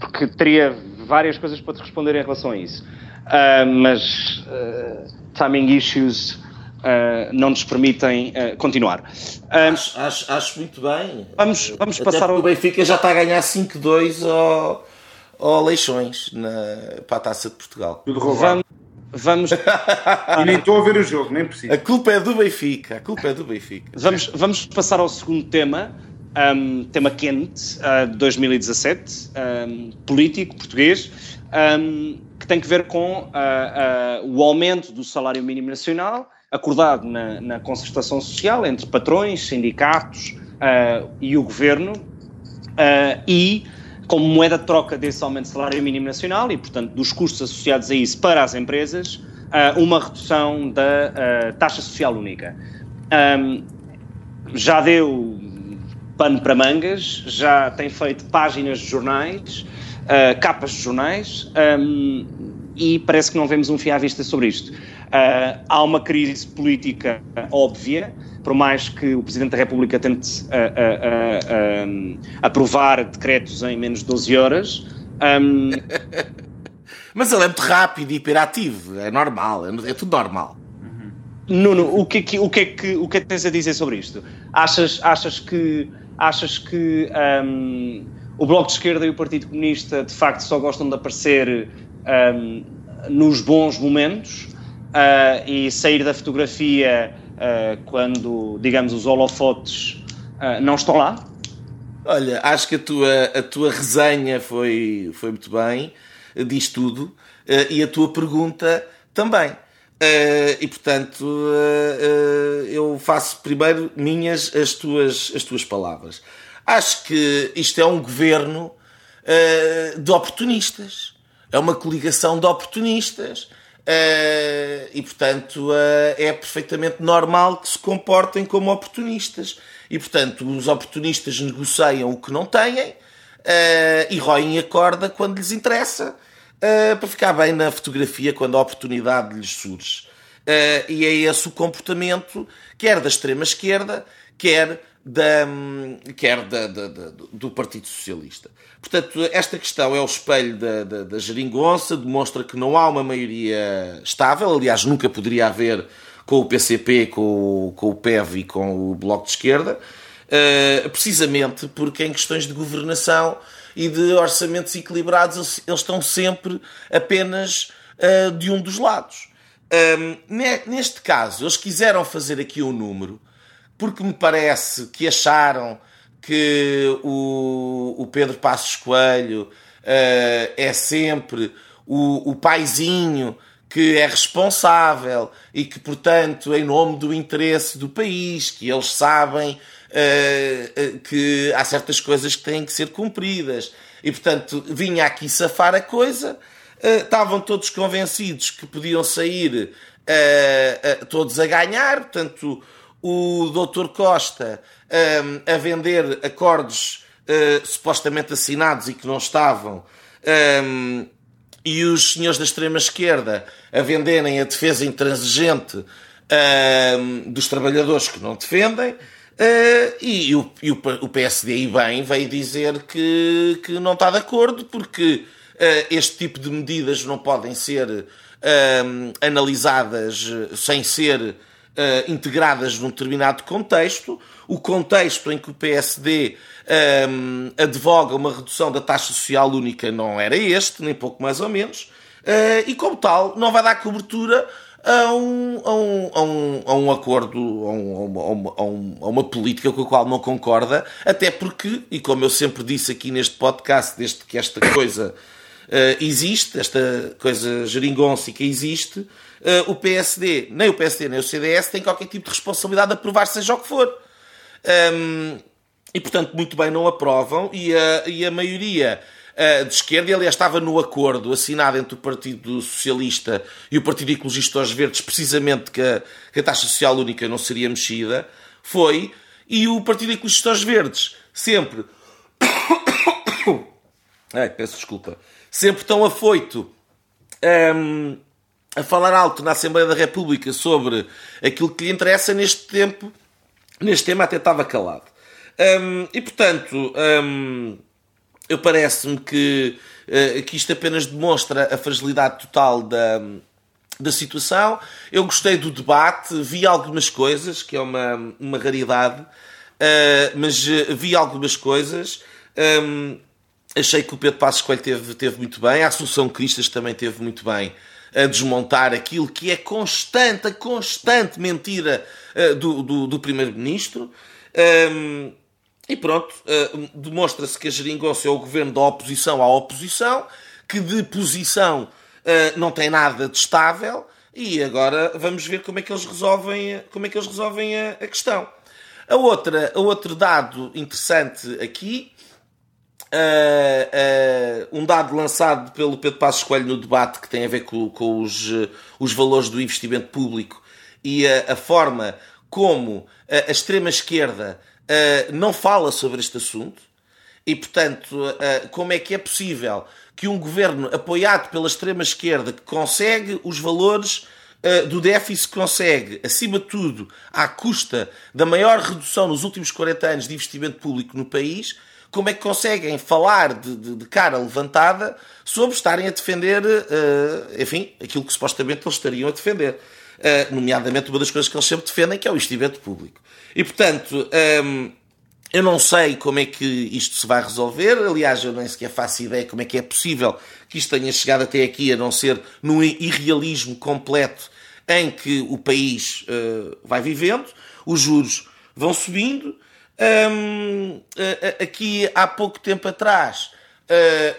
porque teria várias coisas para te responder em relação a isso. Uh, mas uh, timing issues Uh, não nos permitem uh, continuar. Uh, acho, acho, acho, muito bem. Vamos, vamos passar ao. O Benfica já está a ganhar 5-2 ao, ao Leixões na, para a taça de Portugal. Tudo roubado. Vamos. vamos... e nem estou a ver o jogo, nem preciso. A culpa é do Benfica. A culpa é do Benfica. Vamos, vamos passar ao segundo tema. Um, tema quente de 2017, um, político português, um, que tem que ver com o aumento do salário mínimo nacional acordado na, na concertação social entre patrões, sindicatos uh, e o governo, uh, e como moeda de troca desse aumento de salário mínimo nacional e, portanto, dos custos associados a isso para as empresas, uh, uma redução da taxa social única. Um, já deu pano para mangas, já tem feito páginas de jornais, capas de jornais, um, e parece que não vemos um fio à vista sobre isto. Uh, há uma crise política óbvia, por mais que o Presidente da República tente uh, uh, aprovar decretos em menos de 12 horas. Um... Mas ele é muito rápido e hiperativo, é normal, é, é tudo normal. Nuno, o que, é que, o, que é que, o que é que tens a dizer sobre isto? Achas, achas que, achas que um, o Bloco de Esquerda e o Partido Comunista de facto só gostam de aparecer um, nos bons momentos uh, e sair da fotografia uh, quando, digamos, os holofotes uh, não estão lá? Olha, acho que a tua, a tua resenha foi, foi muito bem, diz tudo, e a tua pergunta também. e portanto, eu faço primeiro minhas as tuas, as tuas palavras. Acho que isto é um governo de oportunistas. É uma coligação de oportunistas Uh, e, portanto, uh, é perfeitamente normal que se comportem como oportunistas. E, portanto, os oportunistas negociam o que não têm uh, e roem a corda quando lhes interessa, para ficar bem na fotografia quando a oportunidade lhes surge. e é esse o comportamento, quer da extrema-esquerda, quer da, quer da, da, da, do Partido Socialista. Portanto, esta questão é o espelho da, da, da geringonça, demonstra que não há uma maioria estável, aliás, nunca poderia haver com o PCP, com com o PEV e com o Bloco de Esquerda, uh, precisamente porque em questões de governação e de orçamentos equilibrados eles, estão sempre apenas uh, de um dos lados. Um, neste caso, eles quiseram fazer aqui um número porque me parece que acharam que o, o Pedro Passos Coelho uh, é sempre o, o paizinho que é responsável e que, portanto, em nome do interesse do país, que eles sabem uh, uh, que há certas coisas que têm que ser cumpridas. E, portanto, vinha aqui safar a coisa, estavam todos convencidos que podiam sair todos a ganhar, portanto, o Dr. Costa um, a vender acordos uh, supostamente assinados e que não estavam, um, e os senhores da extrema-esquerda a venderem a defesa intransigente um, dos trabalhadores que não defendem. Uh, e, o, e o, PSD, e bem, veio dizer que, que não está de acordo porque uh, este tipo de medidas não podem ser analisadas sem ser uh, integradas num determinado contexto, o contexto em que o PSD um, eh, advoga uma redução da taxa social única não era este, nem pouco mais ou menos, uh, e como tal não vai dar cobertura a um, a um, a um, a um acordo, a, um, a, um, a, uma política com a qual não concorda, até porque, e como eu sempre disse aqui neste podcast, desde que esta coisa uh, existe, esta coisa geringonça existe, uh, o PSD, nem o PSD nem o CDS têm qualquer tipo de responsabilidade de aprovar seja o que for. Um, e, portanto, muito bem não aprovam e a, e a maioria uh, de esquerda, aliás, estava no acordo assinado entre o Partido Socialista e o Partido Ecologista aos Verdes, precisamente que a, que a taxa social única não seria mexida, foi, e o Partido Ecologista aos Verdes sempre... Ai, peço desculpa. Sempre tão afoito um, a falar alto na Assembleia da República sobre aquilo que lhe interessa neste tempo, neste tema até estava calado. Um, e portanto, um, eu parece-me que, uh, que isto apenas demonstra a fragilidade total da, da situação. Eu gostei do debate, vi algumas coisas, que é uma, uma raridade, uh, mas vi algumas coisas. Um, achei que o Pedro Passos Coelho teve, teve muito bem, a Assunção Cristas também teve muito bem a desmontar aquilo que é constante, a constante mentira uh, do, do, do Primeiro-Ministro. Um, e pronto, uh, demonstra-se que a geringonça é o governo da oposição à oposição, que de posição uh, não tem nada de estável, e agora vamos ver como é que eles resolvem, como é que eles resolvem a, a questão. A outra, a outro dado interessante aqui Uh, uh, um dado lançado pelo Pedro Passos Coelho no debate que tem a ver com, com os, uh, os valores do investimento público e a, forma como a extrema-esquerda não fala sobre este assunto e, portanto, como é que é possível que um governo apoiado pela extrema-esquerda que consegue os valores do déficit consegue, acima de tudo, à custa da maior redução nos últimos 40 anos de investimento público no país, como é que conseguem falar de, de, de cara levantada sobre estarem a defender, uh, enfim, aquilo que supostamente eles estariam a defender. Uh, nomeadamente uma das coisas que eles sempre defendem, que é o investimento público. E, portanto, um, ehm, eu não sei como é que isto se vai resolver. Aliás, eu nem sequer faço ideia como é que é possível que isto tenha chegado até aqui, a não ser num irrealismo completo em que o país uh, vai vivendo, os juros vão subindo, um, aqui há pouco tempo atrás,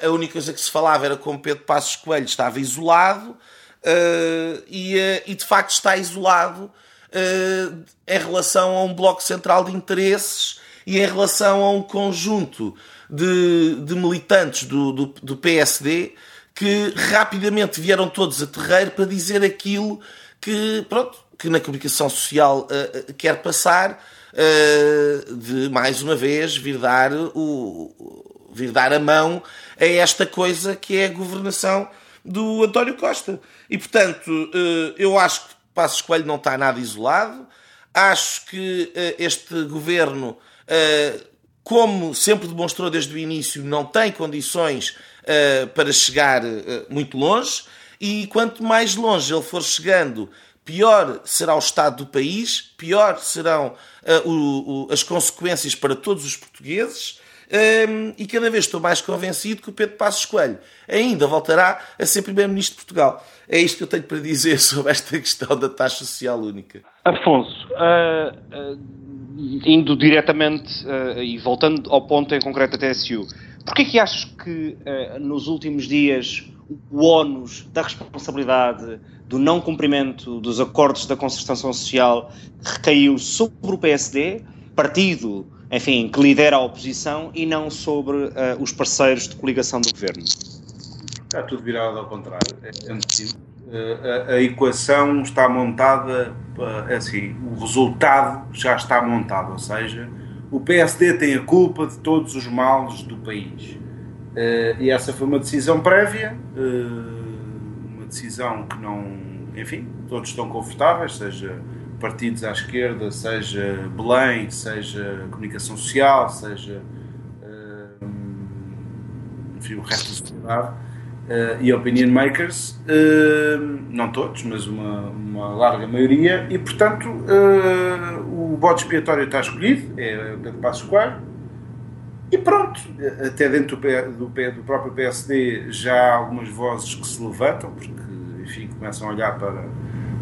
a única coisa que se falava era como Pedro Passos Coelho estava isolado e, e de facto está isolado em relação a um bloco central de interesses e em relação a um conjunto de, de militantes do, do, do, PSD que rapidamente vieram todos a terreiro para dizer aquilo que, pronto, que na comunicação social quer passar uh, de mais uma vez vir dar, o, vir dar a mão a esta coisa que é a governação do António Costa. E portanto, uh, eu acho que Passos Coelho não está nada isolado. Acho que uh, este governo, como sempre demonstrou desde o início, não tem condições para chegar muito longe. E quanto mais longe ele for chegando, pior será o estado do país, pior serão uh, o, o, as consequências para todos os portugueses. Um, ehm, e cada vez estou mais convencido que o Pedro Passos Coelho ainda voltará a ser Primeiro-Ministro de Portugal. É isto que eu tenho para dizer sobre esta questão da taxa social única. Afonso, uh, uh, indo diretamente e voltando ao ponto em concreto da TSU, porquê que achas que nos últimos dias o ónus da responsabilidade do não cumprimento dos acordos da concertação social recaiu sobre o PSD, partido, enfim, que lidera a oposição, e não sobre uh, os parceiros de coligação do governo? Está tudo virado ao contrário. É, é a, a, equação está montada, é assim, o resultado já está montado, ou seja, o PSD tem a culpa de todos os males do país. Uh, e essa foi uma decisão prévia, uh, uma decisão que não, enfim, todos estão confortáveis, seja partidos à esquerda, seja Belém, seja comunicação social, seja uh, enfim, o resto da sociedade e opinion makers, não todos, mas uma, uma larga maioria, e portanto o voto expiatório está escolhido, é o Pedro Passos Coelho. E pronto, até dentro do, do, do, próprio PSD já há algumas vozes que se levantam, porque, enfim, começam a olhar para,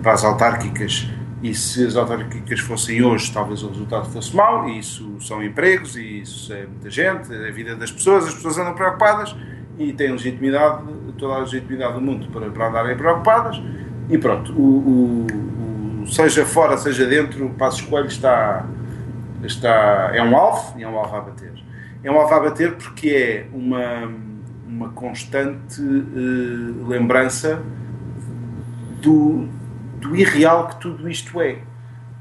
para as autárquicas. E se as autárquicas fossem hoje, talvez o resultado fosse mau, e isso são empregos, e isso é muita gente, é a vida das pessoas, as pessoas andam preocupadas e têm legitimidade, toda a legitimidade do mundo para, para andarem preocupadas, e pronto, o, o, o seja fora, seja dentro, o Passo Escolho está, está, é um alvo, e é um alvo a bater é um alvo a bater porque é uma, uma constante uh, lembrança do, do irreal que tudo isto é.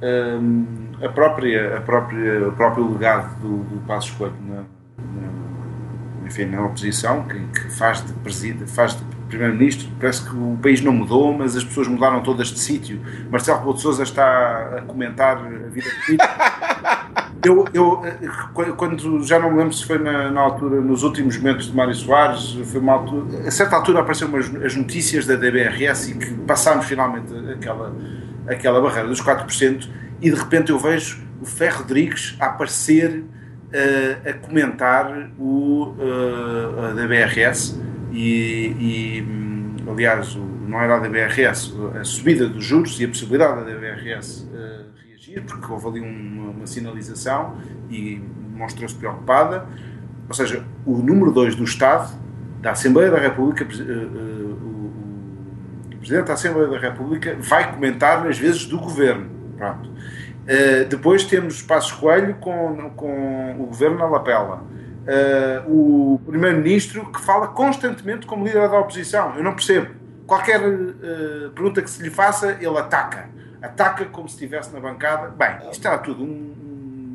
Um, a própria, a própria, o próprio legado do, do Passo Escolho na, na, enfim, na oposição, que, que faz, de presida, faz de Primeiro-Ministro, parece que o país não mudou, mas as pessoas mudaram todas de sítio. Marcelo Rebelo de Sousa está a comentar a vida política. Eu, eu, quando já não me lembro se foi na, na, altura, nos últimos momentos de Mário Soares, foi uma altura, a certa altura apareceram as notícias da DBRS e que passámos finalmente aquela, aquela barreira dos 4%, e de repente eu vejo o Ferro Rodrigues a aparecer uh, a comentar o, uh, a DBRS e, e hum, aliás, o, não era a DBRS, a subida dos juros e a possibilidade da DBRS uh, reagir, porque houve ali uma, uma sinalização e mostrou-se preocupada. Ou seja, o número 2 do Estado, da Assembleia da República, o, Presidente da Assembleia da República, vai comentar nas vezes do Governo. Pronto. Uh, depois temos Passos Coelho com, com o Governo na lapela. Uh, o Primeiro-Ministro que fala constantemente como líder da oposição. Eu não percebo. Qualquer uh, pergunta que se lhe faça, ele ataca. Ataca como se estivesse na bancada. Bem, isto está tudo um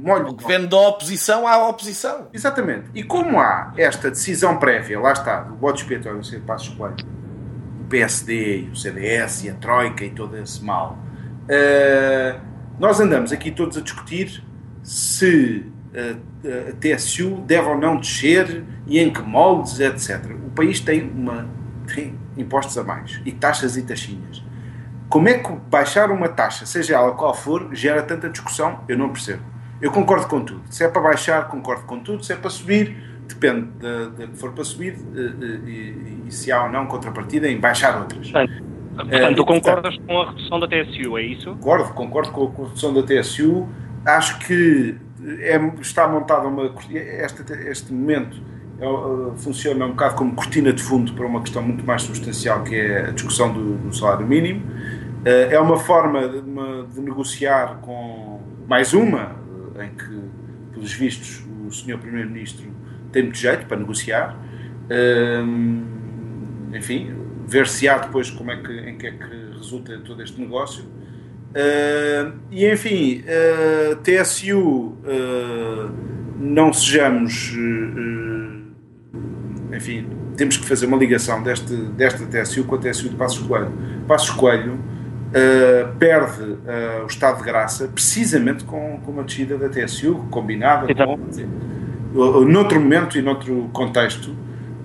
molho. O governo da oposição à oposição. Exatamente. E como há esta decisão prévia, lá está, do voto expiatório do Sr. Passos Coelho, o PSD, o CDS e a Troika e todo esse mal. Uh, nós andamos aqui todos a discutir se a, a TSU deve ou não descer e em que moldes, etc. O país tem, uma, tem impostos a mais e taxas e taxinhas. Como é que baixar uma taxa, seja ela qual for, gera tanta discussão? Eu não percebo. Eu concordo com tudo. Se é para baixar, concordo com tudo. Se é para subir, depende de, que for para subir e, e, e, se há ou não contrapartida em baixar outras. Portanto, tu concordas com a redução da TSU, é isso? Concordo, concordo com a redução da TSU. Acho que é, está montada uma. Este, este momento é, funciona um bocado como cortina de fundo para uma questão muito mais substancial, que é a discussão do, do salário mínimo. Eh, é uma forma de, uma, de, negociar com mais uma, em que, pelos vistos, o senhor Primeiro-Ministro tem muito jeito para negociar. Ehm, enfim, ver-se-á depois como é que, em que é que resulta todo este negócio. Uh, e enfim, uh, ah, TSU, uh, ah, não sejamos. enfim, temos que fazer uma ligação deste, desta TSU com a TSU de Passos Coelho. Passos Coelho perde o estado de graça precisamente com, com uma descida da TSU, combinada com, noutro momento e noutro contexto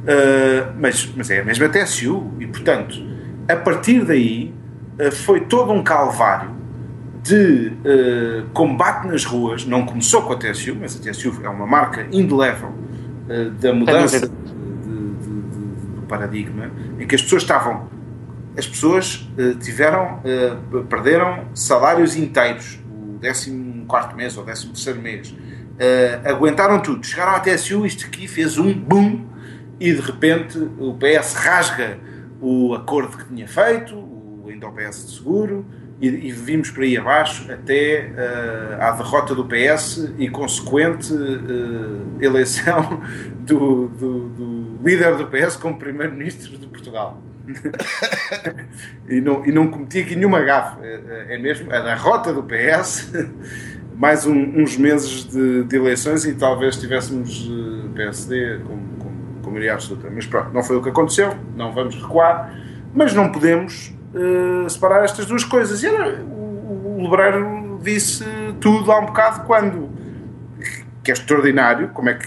Uh, mas, mas é a mesma TSU e, portanto, a partir daí uh, foi todo um calvário de uh, combate nas ruas. Não começou com a TSU, mas a TSU é uma marca indelével da mudança de, de, de, do paradigma em que as pessoas estavam. As pessoas tiveram, perderam salários inteiros, o 14 mês ou 13 mês. aguentaram tudo, chegaram à TSU, isto aqui fez um boom e de repente o PS rasga o acordo que tinha feito, o ainda o PS de seguro, e, e vimos por aí abaixo até uh, à derrota do PS e consequente uh, eleição do, do, do, líder do PS como primeiro-ministro de Portugal. e, não, e não cometi aqui nenhuma gafe, é, é mesmo a derrota do PS, mais um, uns meses de, de, eleições e talvez tivéssemos uh, PSD como com maioria absoluta. Mas pronto, não foi o que aconteceu, não vamos recuar, mas não podemos uh, separar estas duas coisas. E era, o, o Lebreiro disse tudo há um bocado quando, que é extraordinário, como é que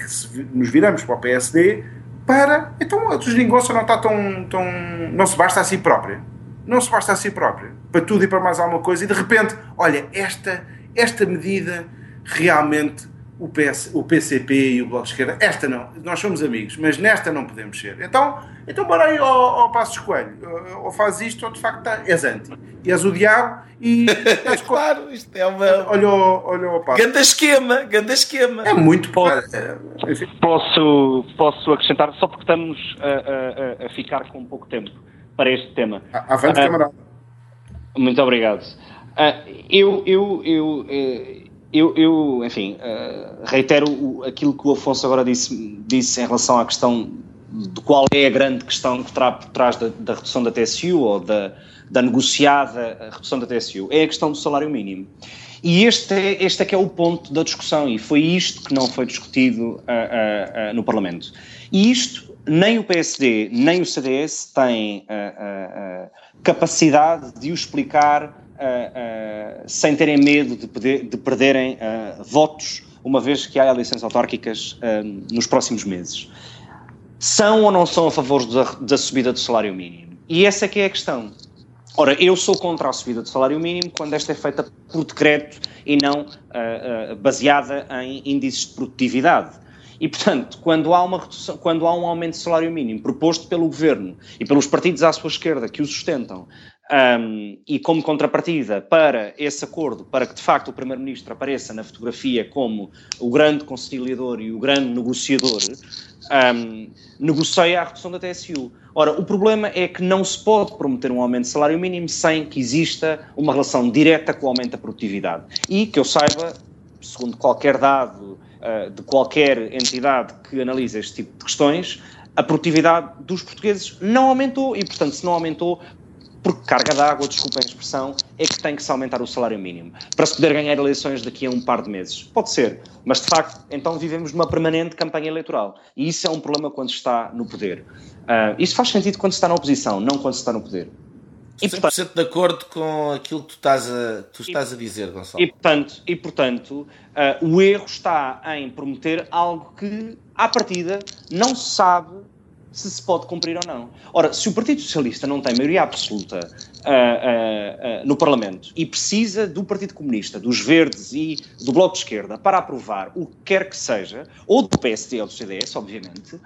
nos viramos para o PSD, para, então a deslingonça não está tão, tão, não se basta a si própria. Não se basta a si própria. Para tudo e para mais alguma coisa. E de repente, olha, esta, esta medida realmente o, PS, o PCP e o Bloco de Esquerda. Esta não, nós somos amigos, mas nesta não podemos ser. Então, então bora aí ao, ao Passo Escolho. Ou faz isto ou de facto tá, és anti. E és o diabo e. claro, isto é uma. Olha o, olha o Passo. Ganda esquema, ganda esquema. É muito posso, posso, posso acrescentar, só porque estamos a, a, a, ficar com pouco tempo para este tema. Avante, uh, camarada. Muito obrigado. Uh, eu, eu, eu, eh, eu, eu, enfim, uh, reitero aquilo que o Afonso agora disse, disse em relação à questão de qual é a grande questão que terá por trás da, da redução da TSU ou da, da, negociada redução da TSU. É a questão do salário mínimo. E este é, este é que é o ponto da discussão e foi isto que não foi discutido uh, uh, no Parlamento. E isto nem o PSD nem o CDS têm capacidade de o explicar sem terem medo de, poder, de perderem votos, uma vez que há eleições autárquicas nos próximos meses. São ou não são a favor da, da subida do salário mínimo? E essa é que é a questão. Ora, eu sou contra a subida do salário mínimo quando esta é feita por decreto e não uh, uh, baseada em índices de produtividade. E, portanto, quando há, uma redução, quando há um aumento de salário mínimo proposto pelo governo e pelos partidos à sua esquerda que o sustentam, um, e como contrapartida para esse acordo, para que de facto o Primeiro-Ministro apareça na fotografia como o grande conciliador e o grande negociador, um, negocia a redução da TSU. Ora, o problema é que não se pode prometer um aumento de salário mínimo sem que exista uma relação direta com o aumento da produtividade. E que eu saiba, segundo qualquer dado uh, de qualquer entidade que analisa este tipo de questões, a produtividade dos portugueses não aumentou e, portanto, se não aumentou, porque carga d'água, desculpem a expressão, é que tem que se aumentar o salário mínimo para se poder ganhar eleições daqui a um par de meses. Pode ser, mas de facto, então vivemos numa permanente campanha eleitoral e isso é um problema quando se está no poder. Uh, isso faz sentido quando se está na oposição, não quando se está no poder. E, 100% portanto, de acordo com aquilo que tu estás a, tu estás e, a dizer, Gonçalo. E portanto, e, portanto uh, o erro está em prometer algo que, à partida, não se sabe se se pode cumprir ou não. Ora, se o Partido Socialista não tem maioria absoluta uh, uh, uh, no Parlamento e precisa do Partido Comunista, dos Verdes e do Bloco de Esquerda para aprovar o que quer que seja, ou do PSD ou do CDS, obviamente,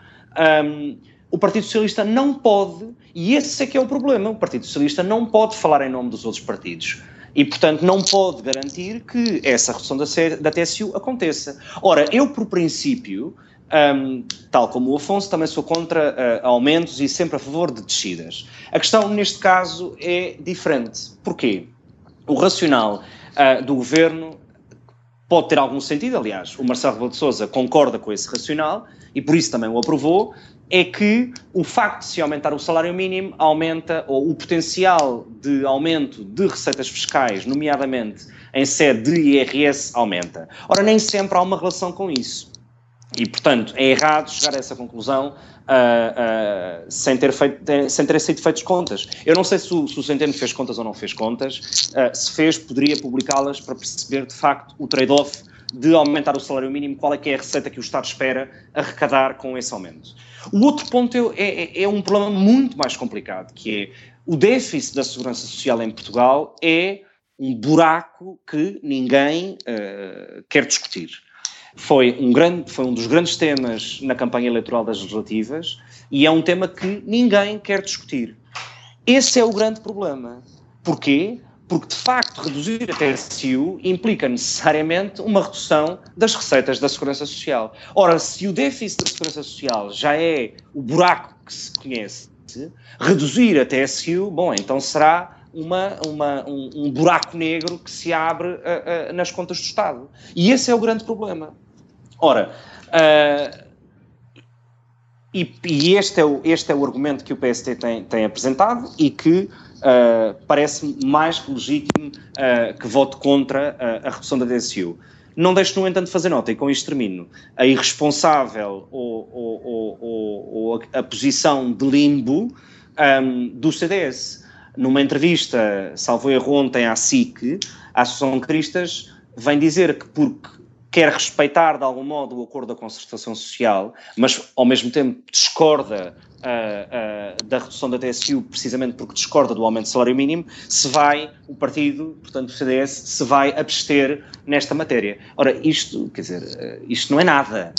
um, o Partido Socialista não pode, e esse é que é o problema, o Partido Socialista não pode falar em nome dos outros partidos. E, portanto, não pode garantir que essa redução da, da TSU aconteça. Ora, eu, por princípio, um, tal como o Afonso, também sou contra uh, aumentos e sempre a favor de descidas. A questão, neste caso, é diferente. Porquê? O racional uh, do governo pode ter algum sentido, aliás, o Marcelo Rebelo de Sousa concorda com esse racional e por isso também o aprovou, é que o facto de se aumentar o salário mínimo aumenta, ou o potencial de aumento de receitas fiscais, nomeadamente em sede de IRS, aumenta. Ora, nem sempre há uma relação com isso. E, portanto, é errado chegar a essa conclusão uh, uh, sem, ter feito, sem ter sido feitas contas. Eu não sei se o, se o Centeno fez contas ou não fez contas. Uh, se fez, poderia publicá-las para perceber, de facto, o trade-off de aumentar o salário mínimo, qual é que é a receita que o Estado espera arrecadar com esse aumento. O outro ponto é, é, é um problema muito mais complicado, que é o déficit da segurança social em Portugal é um buraco que ninguém quer discutir foi um, grande, foi um dos grandes temas na campanha eleitoral das legislativas e é um tema que ninguém quer discutir. Esse é o grande problema. Porquê? Porque, de facto, reduzir a TSU implica necessariamente uma redução das receitas da Segurança Social. Ora, se o déficit da Segurança Social já é o buraco que se conhece, reduzir a TSU, bom, então será uma, uma, um, um, buraco negro que se abre uh, uh, nas contas do Estado. E esse é o grande problema. Ora, uh, e, e, este, é o, este é o argumento que o PST tem, tem apresentado e que uh, parece mais que legítimo uh, que vote contra a redução da DSU. Não deixo, no entanto, fazer nota, e com isto termino, a irresponsável ou, ou, ou, ou a, a, posição de limbo um, do CDS. Numa entrevista, salvo erro ontem à SIC, a Associação de Cristas vem dizer que porque quer respeitar de algum modo o acordo da concertação social, mas ao mesmo tempo discorda uh, uh, da redução da TSU precisamente porque discorda do aumento do salário mínimo, se vai, o partido, portanto o CDS, se vai abster nesta matéria. Ora, isto, quer dizer, uh, isto não é nada,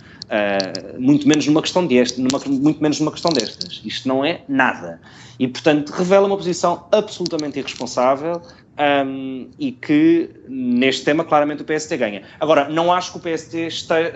muito menos numa questão deste, numa, muito menos numa questão destas. Isto não é nada. E, portanto, revela uma posição absolutamente irresponsável, um, e que neste tema claramente o PST ganha. Agora, não acho que o PST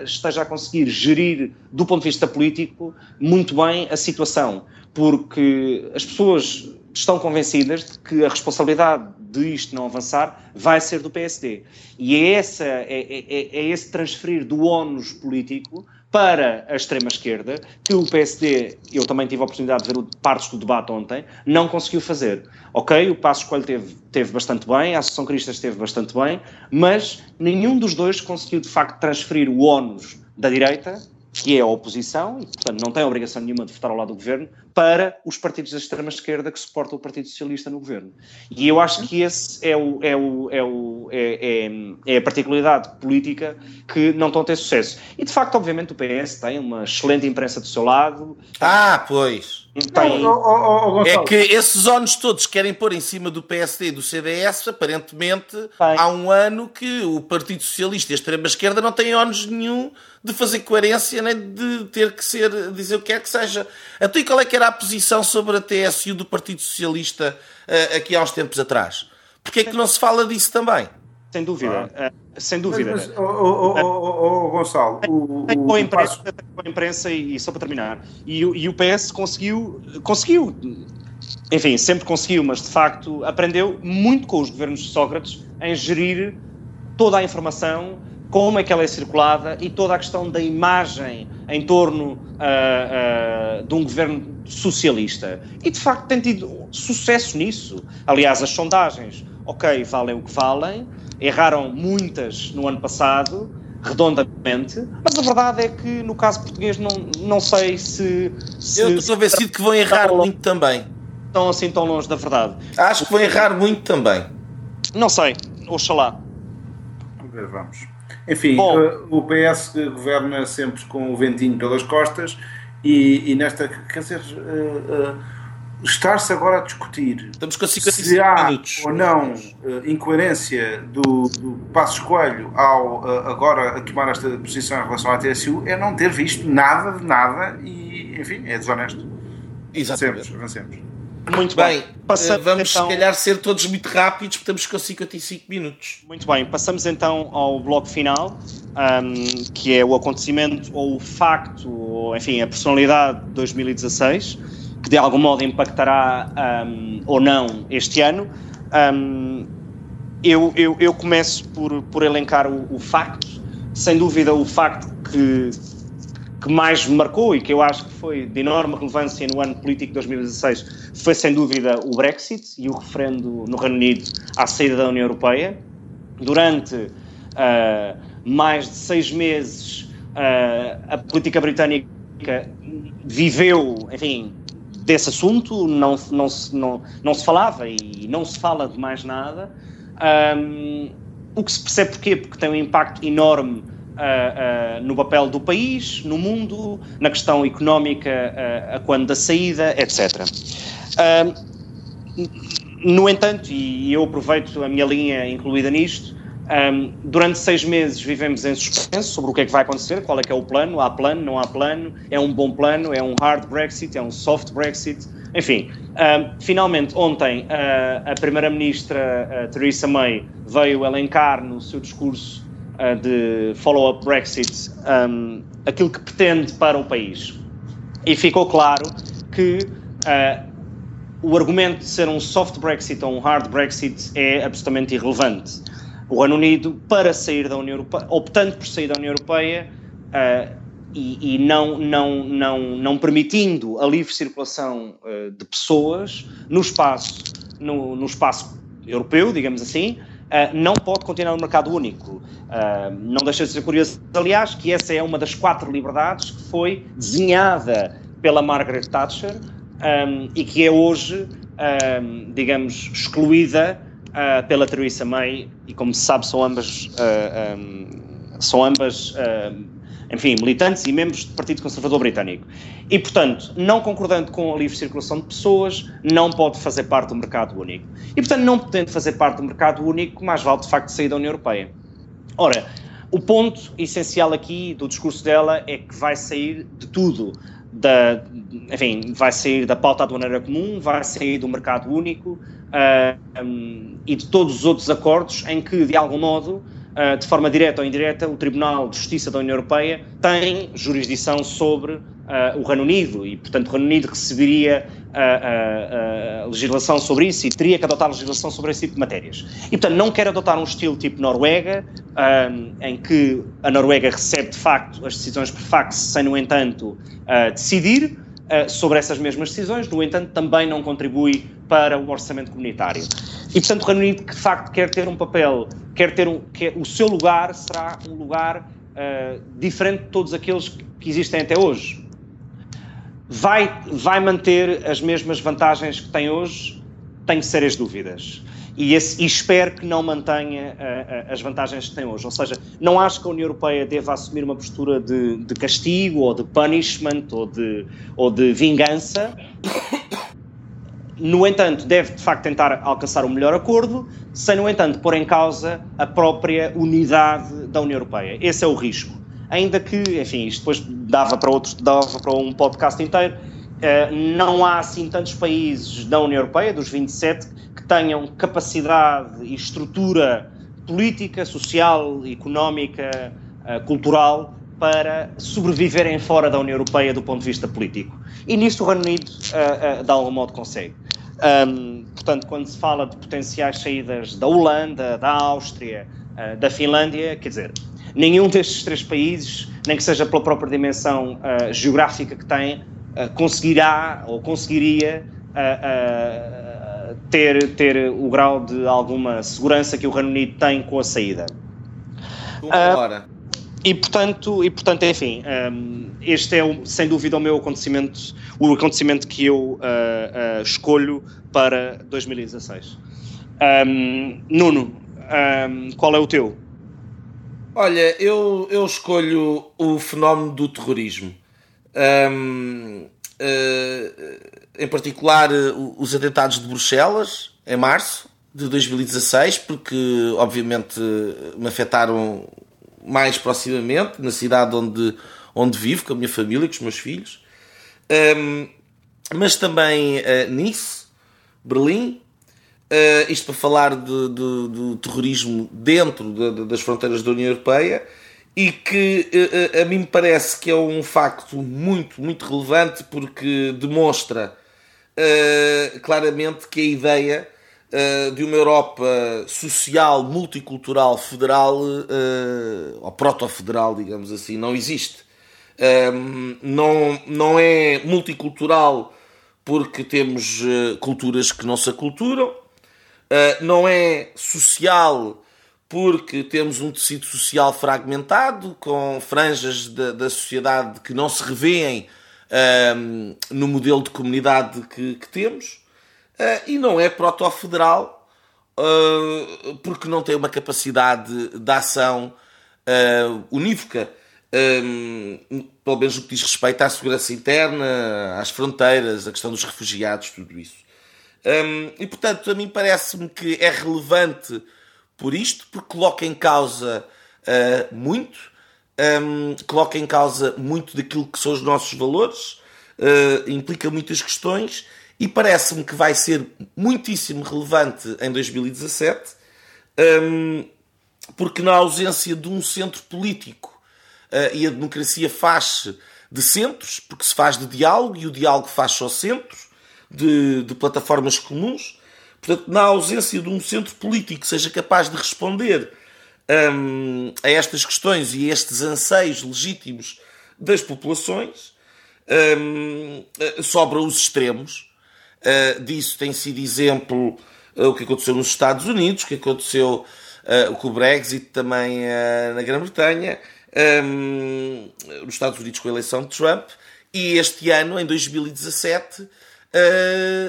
esteja a conseguir gerir, do ponto de vista político, muito bem a situação, porque as pessoas estão convencidas de que a responsabilidade de isto não avançar vai ser do PSD. E é, essa, é, é, é, esse transferir do ónus político para a extrema-esquerda, que o PSD, eu também tive a oportunidade de ver partes do debate ontem, não conseguiu fazer. Ok, o Passo Escolho teve, teve bastante bem, a Associação Cristã esteve bastante bem, mas nenhum dos dois conseguiu de facto transferir o ónus da direita que é a oposição, e portanto não tem obrigação nenhuma de votar ao lado do governo, para os partidos da extrema-esquerda que suportam o Partido Socialista no governo. E eu acho que esse é, o, é, o, é, o, é, é, é a particularidade política que não estão a ter sucesso. E de facto, obviamente, o PS tem uma excelente imprensa do seu lado. Ah, pois. Tem... Não, oh, oh, é que esses ONUs todos querem pôr em cima do PSD e do CDS, aparentemente tem. há um ano que o Partido Socialista e a extrema-esquerda não têm ONUs nenhum de fazer coerência nem de ter que ser, dizer o que quer que seja. A tu e qual é que era a posição sobre a TSU do Partido Socialista uh, aqui há uns tempos atrás? Porquê é que não se fala disso também? Sem dúvida, ah. uh, sem dúvida. Mas, mas oh, oh, oh, oh, Gonçalo, o, tem boa imprensa, passo... tem imprensa e, e, só para terminar, e, e o PS conseguiu, conseguiu, enfim, sempre conseguiu, mas de facto aprendeu muito com os governos de Sócrates em gerir toda a informação como é que ela é circulada e toda a questão da imagem em torno uh, uh, de um governo socialista. E de facto tem tido sucesso nisso. Aliás, as sondagens, ok, valem o que valem, erraram muitas no ano passado, redondamente, mas a verdade é que no caso português não, não sei se. se Eu estou convencido que vão errar muito também. Estão assim tão longe da verdade. Acho que vão errar muito também. Não sei, oxalá. Vamos ver, vamos. Enfim, Bom, eh, o PS governa sempre com o ventinho pelas costas e, e nesta, quer dizer, uh, uh, estar-se agora a discutir Estamos com se há minutos. ou não uh, incoerência do, do Passos Coelho ao agora a tomar esta posição em relação à TSU é não ter visto nada de nada e, enfim, é desonesto. Exatamente. Avancemos, avancemos. Muito bem, Passamos, vamos então... se calhar ser todos muito rápidos, porque estamos com 55 minutos. Muito bem, passamos então ao bloco final, um, que é o acontecimento ou o facto, ou enfim, a personalidade de 2016, que de algum modo impactará um, ou não este ano. Um, eu, eu, eu, começo por, por elencar o, o facto, sem dúvida o facto que que mais me marcou e que eu acho que foi de enorme relevância no ano político de 2016 foi sem dúvida o Brexit e o referendo no Reino Unido à saída da União Europeia. Durante uh, mais de seis meses, uh, a política britânica viveu, enfim, desse assunto, não, não, se, não, não se falava e não se fala de mais nada. Um, o que se percebe porquê? Porque tem um impacto enorme uh, no papel do país, no mundo, na questão económica, a quando da saída, etc. no entanto, e eu aproveito a minha linha incluída nisto, um, durante seis meses vivemos em suspenso sobre o que é que vai acontecer, qual é que é o plano, há plano, não há plano, é um bom plano, é um hard Brexit, é um soft Brexit, enfim. Um, finalmente, ontem, uh, a Primeira-Ministra uh, Theresa May veio elencar no seu discurso uh, de follow-up Brexit um, aquilo que pretende para o país. E ficou claro que uh, o argumento de ser um soft Brexit ou um hard Brexit é absolutamente irrelevante. O Reino Unido, para sair da União Europeia, optando por sair da União Europeia uh, e, e, não, não, não, não permitindo a livre circulação uh, de pessoas no espaço, no, no espaço europeu, digamos assim, não pode continuar no mercado único. Uh, não deixa de ser curioso, aliás, que essa é uma das quatro liberdades que foi desenhada pela Margaret Thatcher e que é hoje, digamos, excluída uh, pela Theresa May e, como se sabe, são ambas, são ambas enfim, militantes e membros do Partido Conservador Britânico. E, portanto, não concordando com a livre circulação de pessoas, não pode fazer parte do mercado único. E, portanto, não podendo fazer parte do mercado único, mais vale, de facto, sair da União Europeia. Ora, o ponto essencial aqui do discurso dela é que vai sair de tudo. Da, enfim, vai sair da pauta aduaneira comum, vai sair do mercado único uh, um, e de todos os outros acordos em que, de algum modo, de forma direta ou indireta, o Tribunal de Justiça da União Europeia tem jurisdição sobre uh, o Reino Unido e, portanto, o Reino Unido receberia a, a, legislação sobre isso e teria que adotar legislação sobre esse tipo de matérias. E, portanto, não quer adotar um estilo tipo Noruega, um, em que a Noruega recebe, de facto, as decisões por fax, sem, no entanto, uh, decidir uh, sobre essas mesmas decisões, no entanto, também não contribui para o orçamento comunitário. E, portanto, o Reino Unido, de facto quer ter um papel, quer ter um, quer, o seu lugar será um lugar uh, diferente de todos aqueles que existem até hoje. Vai, vai manter as mesmas vantagens que tem hoje? Tenho sérias dúvidas. E, esse, e, espero que não mantenha uh, as vantagens que tem hoje. Ou seja, não acho que a União Europeia deva assumir uma postura de, de castigo ou de punishment ou de, ou de vingança. No entanto, deve de facto tentar alcançar um melhor acordo, sem, no entanto, pôr em causa a própria unidade da União Europeia. Esse é o risco. Ainda que, enfim, isto depois dava para, outros, dava para um podcast inteiro, uh, não há assim tantos países da União Europeia, dos 27, que tenham capacidade e estrutura política, social, económica, uh, cultural para sobreviverem fora da União Europeia do ponto de vista político. E nisso o Reino Unido, uh, uh, de algum modo, consegue. Um, portanto, quando se fala de potenciais saídas da Holanda, da Áustria, uh, da Finlândia, quer dizer, nenhum destes três países, nem que seja pela própria dimensão geográfica que tem, conseguirá ou conseguiria ter, ter o grau de alguma segurança que o Reino Unido tem com a saída. Agora. E portanto, e, portanto enfim, um, este é sem dúvida o meu acontecimento, o acontecimento que eu uh, uh, escolho para 2016. Um, Nuno, um, qual é o teu? Olha, eu, eu escolho o fenómeno do terrorismo. Uh, em particular, os atentados de Bruxelas, em março de 2016, porque obviamente me afetaram mais proximamente, na cidade onde, onde vivo, com a minha família, com os meus filhos. Um, mas também uh, Nice, Berlim, uh, isto para falar de, de, de terrorismo dentro de, das fronteiras da União Europeia e que uh, a mim me parece que é um facto muito, muito relevante porque demonstra claramente que a ideia de uma Europa social, multicultural, federal, uh, ou proto-federal, digamos assim, não existe. Ehm, não, não é multicultural porque temos uh, culturas que não se aculturam, não é social porque temos um tecido social fragmentado, com franjas da, da sociedade que não se revêem ehm, no modelo de comunidade que, que temos. Uh, e não é proto-federal uh, porque não tem uma capacidade de ação uh, unívoca, pelo menos no que diz respeito à segurança interna, às fronteiras, a questão dos refugiados, tudo isso. E portanto, a mim parece-me que é relevante por isto, porque coloca em causa muito, coloca em causa muito daquilo que são os nossos valores, implica muitas questões e parece-me que vai ser muitíssimo relevante em 2017, um, porque na ausência de um centro político uh, e a democracia faz de centros, porque se faz de diálogo e o diálogo faz só centros, de, de plataformas comuns. Portanto, na ausência de um centro político que seja capaz de responder um, a estas questões e a estes anseios legítimos das populações, um, sobra os extremos Uh, disso tem sido exemplo uh, o que aconteceu nos Estados Unidos, o que aconteceu uh, com o Brexit também na Grã-Bretanha, um, nos Estados Unidos com a eleição de Trump, e este ano, em 2017,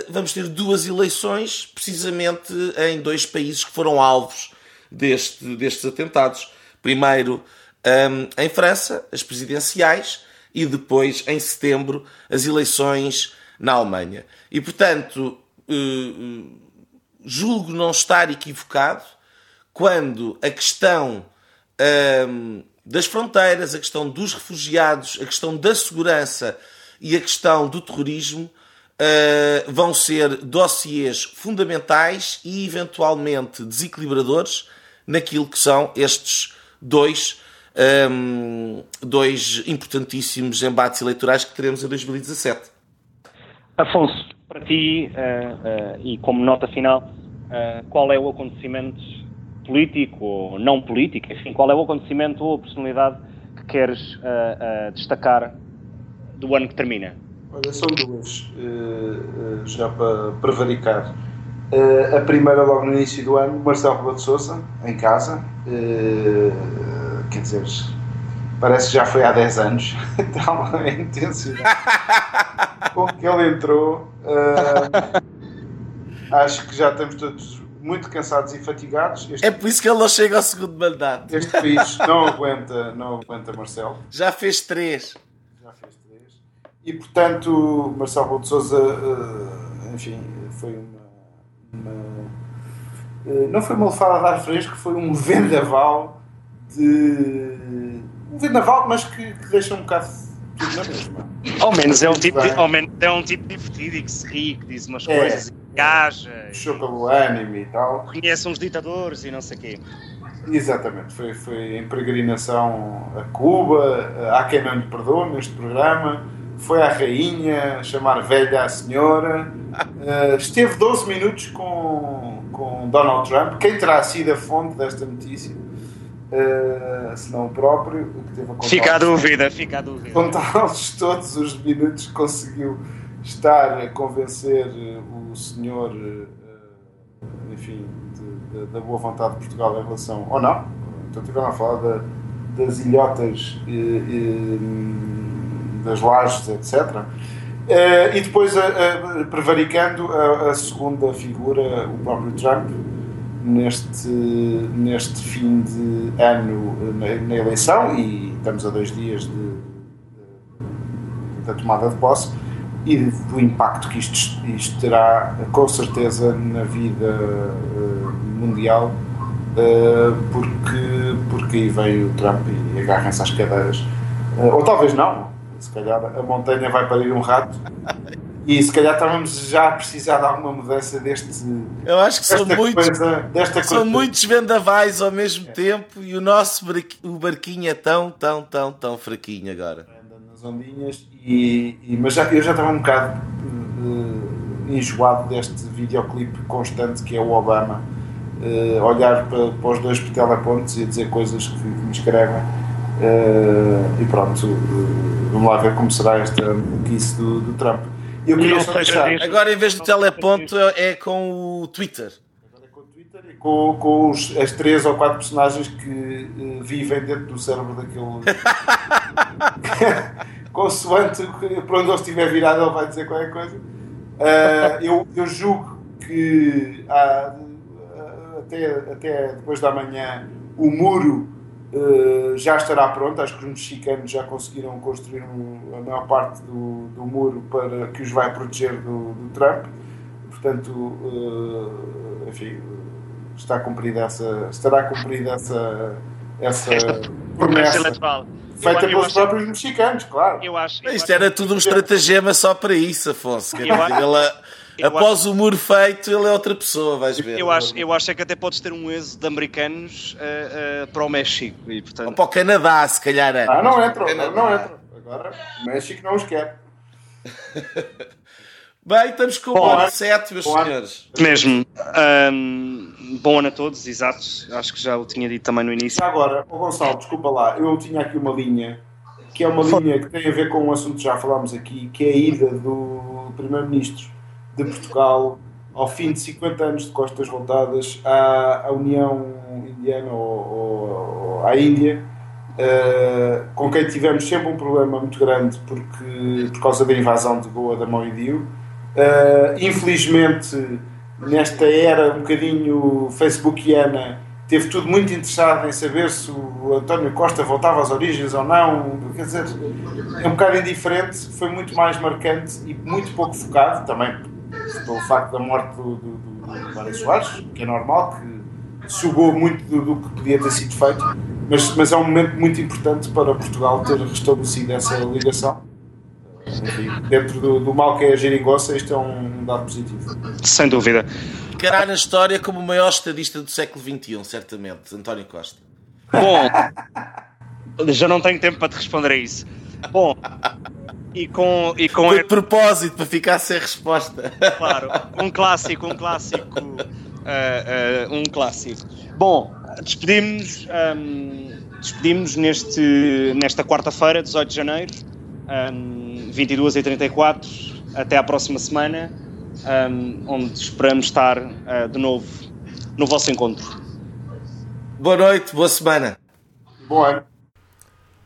vamos ter duas eleições, precisamente em dois países que foram alvos deste, destes atentados. Primeiro um, em França, as presidenciais, e depois, em setembro, as eleições na Alemanha. E, portanto, eh, eh, julgo não estar equivocado quando a questão ehm, das fronteiras, a questão dos refugiados, a questão da segurança e a questão do terrorismo eh, vão ser dossiês fundamentais e eventualmente desequilibradores naquilo que são estes dois, ehm, dois importantíssimos embates eleitorais que teremos em 2017. Afonso, para ti, uh, uh, e como nota final, uh, qual é o acontecimento político ou não político, enfim, qual é o acontecimento ou a personalidade que queres destacar do ano que termina? Olha, são duas, já para prevaricar. a primeira, logo no início do ano, Marcelo Rebelo de Sousa, em casa, quer dizer, parece que já foi há 10 anos. Tal a intensidade com que ele entrou. Uh, acho que já estamos todos muito cansados e fatigados. Este, é por isso que ele não chega ao segundo mandato. Este país não aguenta, não aguenta Marcelo. Já fez três. Já fez três. E portanto, Marcelo Rebelo de Souza, uh, enfim, foi uma. uma uh, não foi uma lefada de ar fresco, foi um vendaval de. Um vendaval, mas que, que deixa um bocado na mesma. Ao menos, é um tipo, ao menos é um tipo divertido e que se ri, que diz umas é. coisas engaja. Puxou pelo ânime e tal. Conhece uns ditadores e não sei o quê. Exatamente, foi, foi em peregrinação a Cuba, há quem não lhe perdoe neste programa, foi à rainha chamar velha a senhora, uh, esteve 12 minutos com, com Donald Trump, quem terá sido a fonte desta notícia, uh, se não o próprio, que teve a Fica a dúvida, fica a dúvida. Contá-los todos os minutos que conseguiu estar a convencer o senhor, eh, enfim, de, de, da boa vontade de Portugal em relação. Ou não? Então, estiveram a falar da, das ilhotas, e, e, das lajes, etc. Eh, e depois, prevaricando, a, a, segunda figura, o próprio Trump, neste, neste fim de ano na, na eleição, e estamos a dois dias de, de, da tomada de posse e do impacto que isto, isto terá, com certeza, na vida uh, mundial, uh, porque, porque aí veio o Trump e agarrem-se às cadeiras. Uh, ou talvez não, se calhar a montanha vai parir um rato. E se calhar estávamos já a precisar de alguma mudança deste. Eu acho que são muitos, coisa, desta são coisa. muitos vendavais ao mesmo é. tempo e o nosso barquinho é tão, tão, tão, tão fraquinho agora nas ondinhas, e, e, mas já, eu já estava um bocado uh, enjoado deste videoclipe constante que é o Obama uh, olhar para, para, os dois telepontos e dizer coisas que, que me escrevem. Uh, e pronto, vamos lá ver como será esta maluquice do, do Trump. Eu queria só deixar... Agora, em vez do teleponto, é com o Twitter com, com os, as três ou quatro personagens que uh, vivem dentro do cérebro daquele. Consoante para onde ele estiver virado, ele vai dizer qualquer coisa. Uh, eu, eu julgo que há, até, até depois da manhã o muro uh, já estará pronto. Acho que os mexicanos já conseguiram construir um, a maior parte do, do muro para que os vai proteger do, do Trump. Portanto, enfim está cumprida essa, estará cumprida essa, essa promessa eleitoral. feita pelos acho, próprios mexicanos, claro. Eu acho, eu Isto acho era tudo um estratagema só para isso, Afonso. Quer dizer, ele, após acho, o muro feito, ele é outra pessoa, vais ver. Eu acho, eu acho é que até podes ter um êxodo de americanos uh, uh, para o México. E, portanto... Ou para o Canadá, se calhar. Ah, não entra, não entra. Agora, o México não os quer. Bem, estamos com o ano 7, meus bom senhores. Ano. Mesmo. Um, bom ano a todos, exato. Acho que já o tinha dito também no início. Agora, oh Gonçalo, desculpa lá, eu tinha aqui uma linha que é uma linha que tem a ver com um assunto que já falámos aqui, que é a ida do Primeiro-Ministro de Portugal ao fim de 50 anos de costas voltadas à, à União Indiana ou, ou, à Índia, uh, com quem tivemos sempre um problema muito grande porque, por causa da invasão de Goa da mão Uh, infelizmente, nesta era um bocadinho facebookiana, teve tudo muito interessado em saber se o António Costa voltava às origens ou não. Quer dizer, é um bocado indiferente, foi muito mais marcante e muito pouco focado, também pelo facto da morte do, do, do Mário Soares, que é normal, que sugou muito do, do, que podia ter sido feito, mas, mas é um momento muito importante para Portugal ter restabelecido essa ligação enfim, dentro do, do, mal que é a geringonça, isto é um dado positivo. Sem dúvida. Ficará na história como o maior estadista do século XXI, certamente, António Costa. Bom, já não tenho tempo para te responder a isso. Bom, e com. E com Foi de propósito, para ficar sem resposta. Claro, um clássico, um clássico. Uh, uh, um clássico. Bom, despedimos-nos um, despedimos neste, nesta quarta-feira, 18 de janeiro. Um, 22 e 34. Até à próxima semana, um, onde esperamos estar uh, de novo no vosso encontro. Boa noite, boa semana. Boa.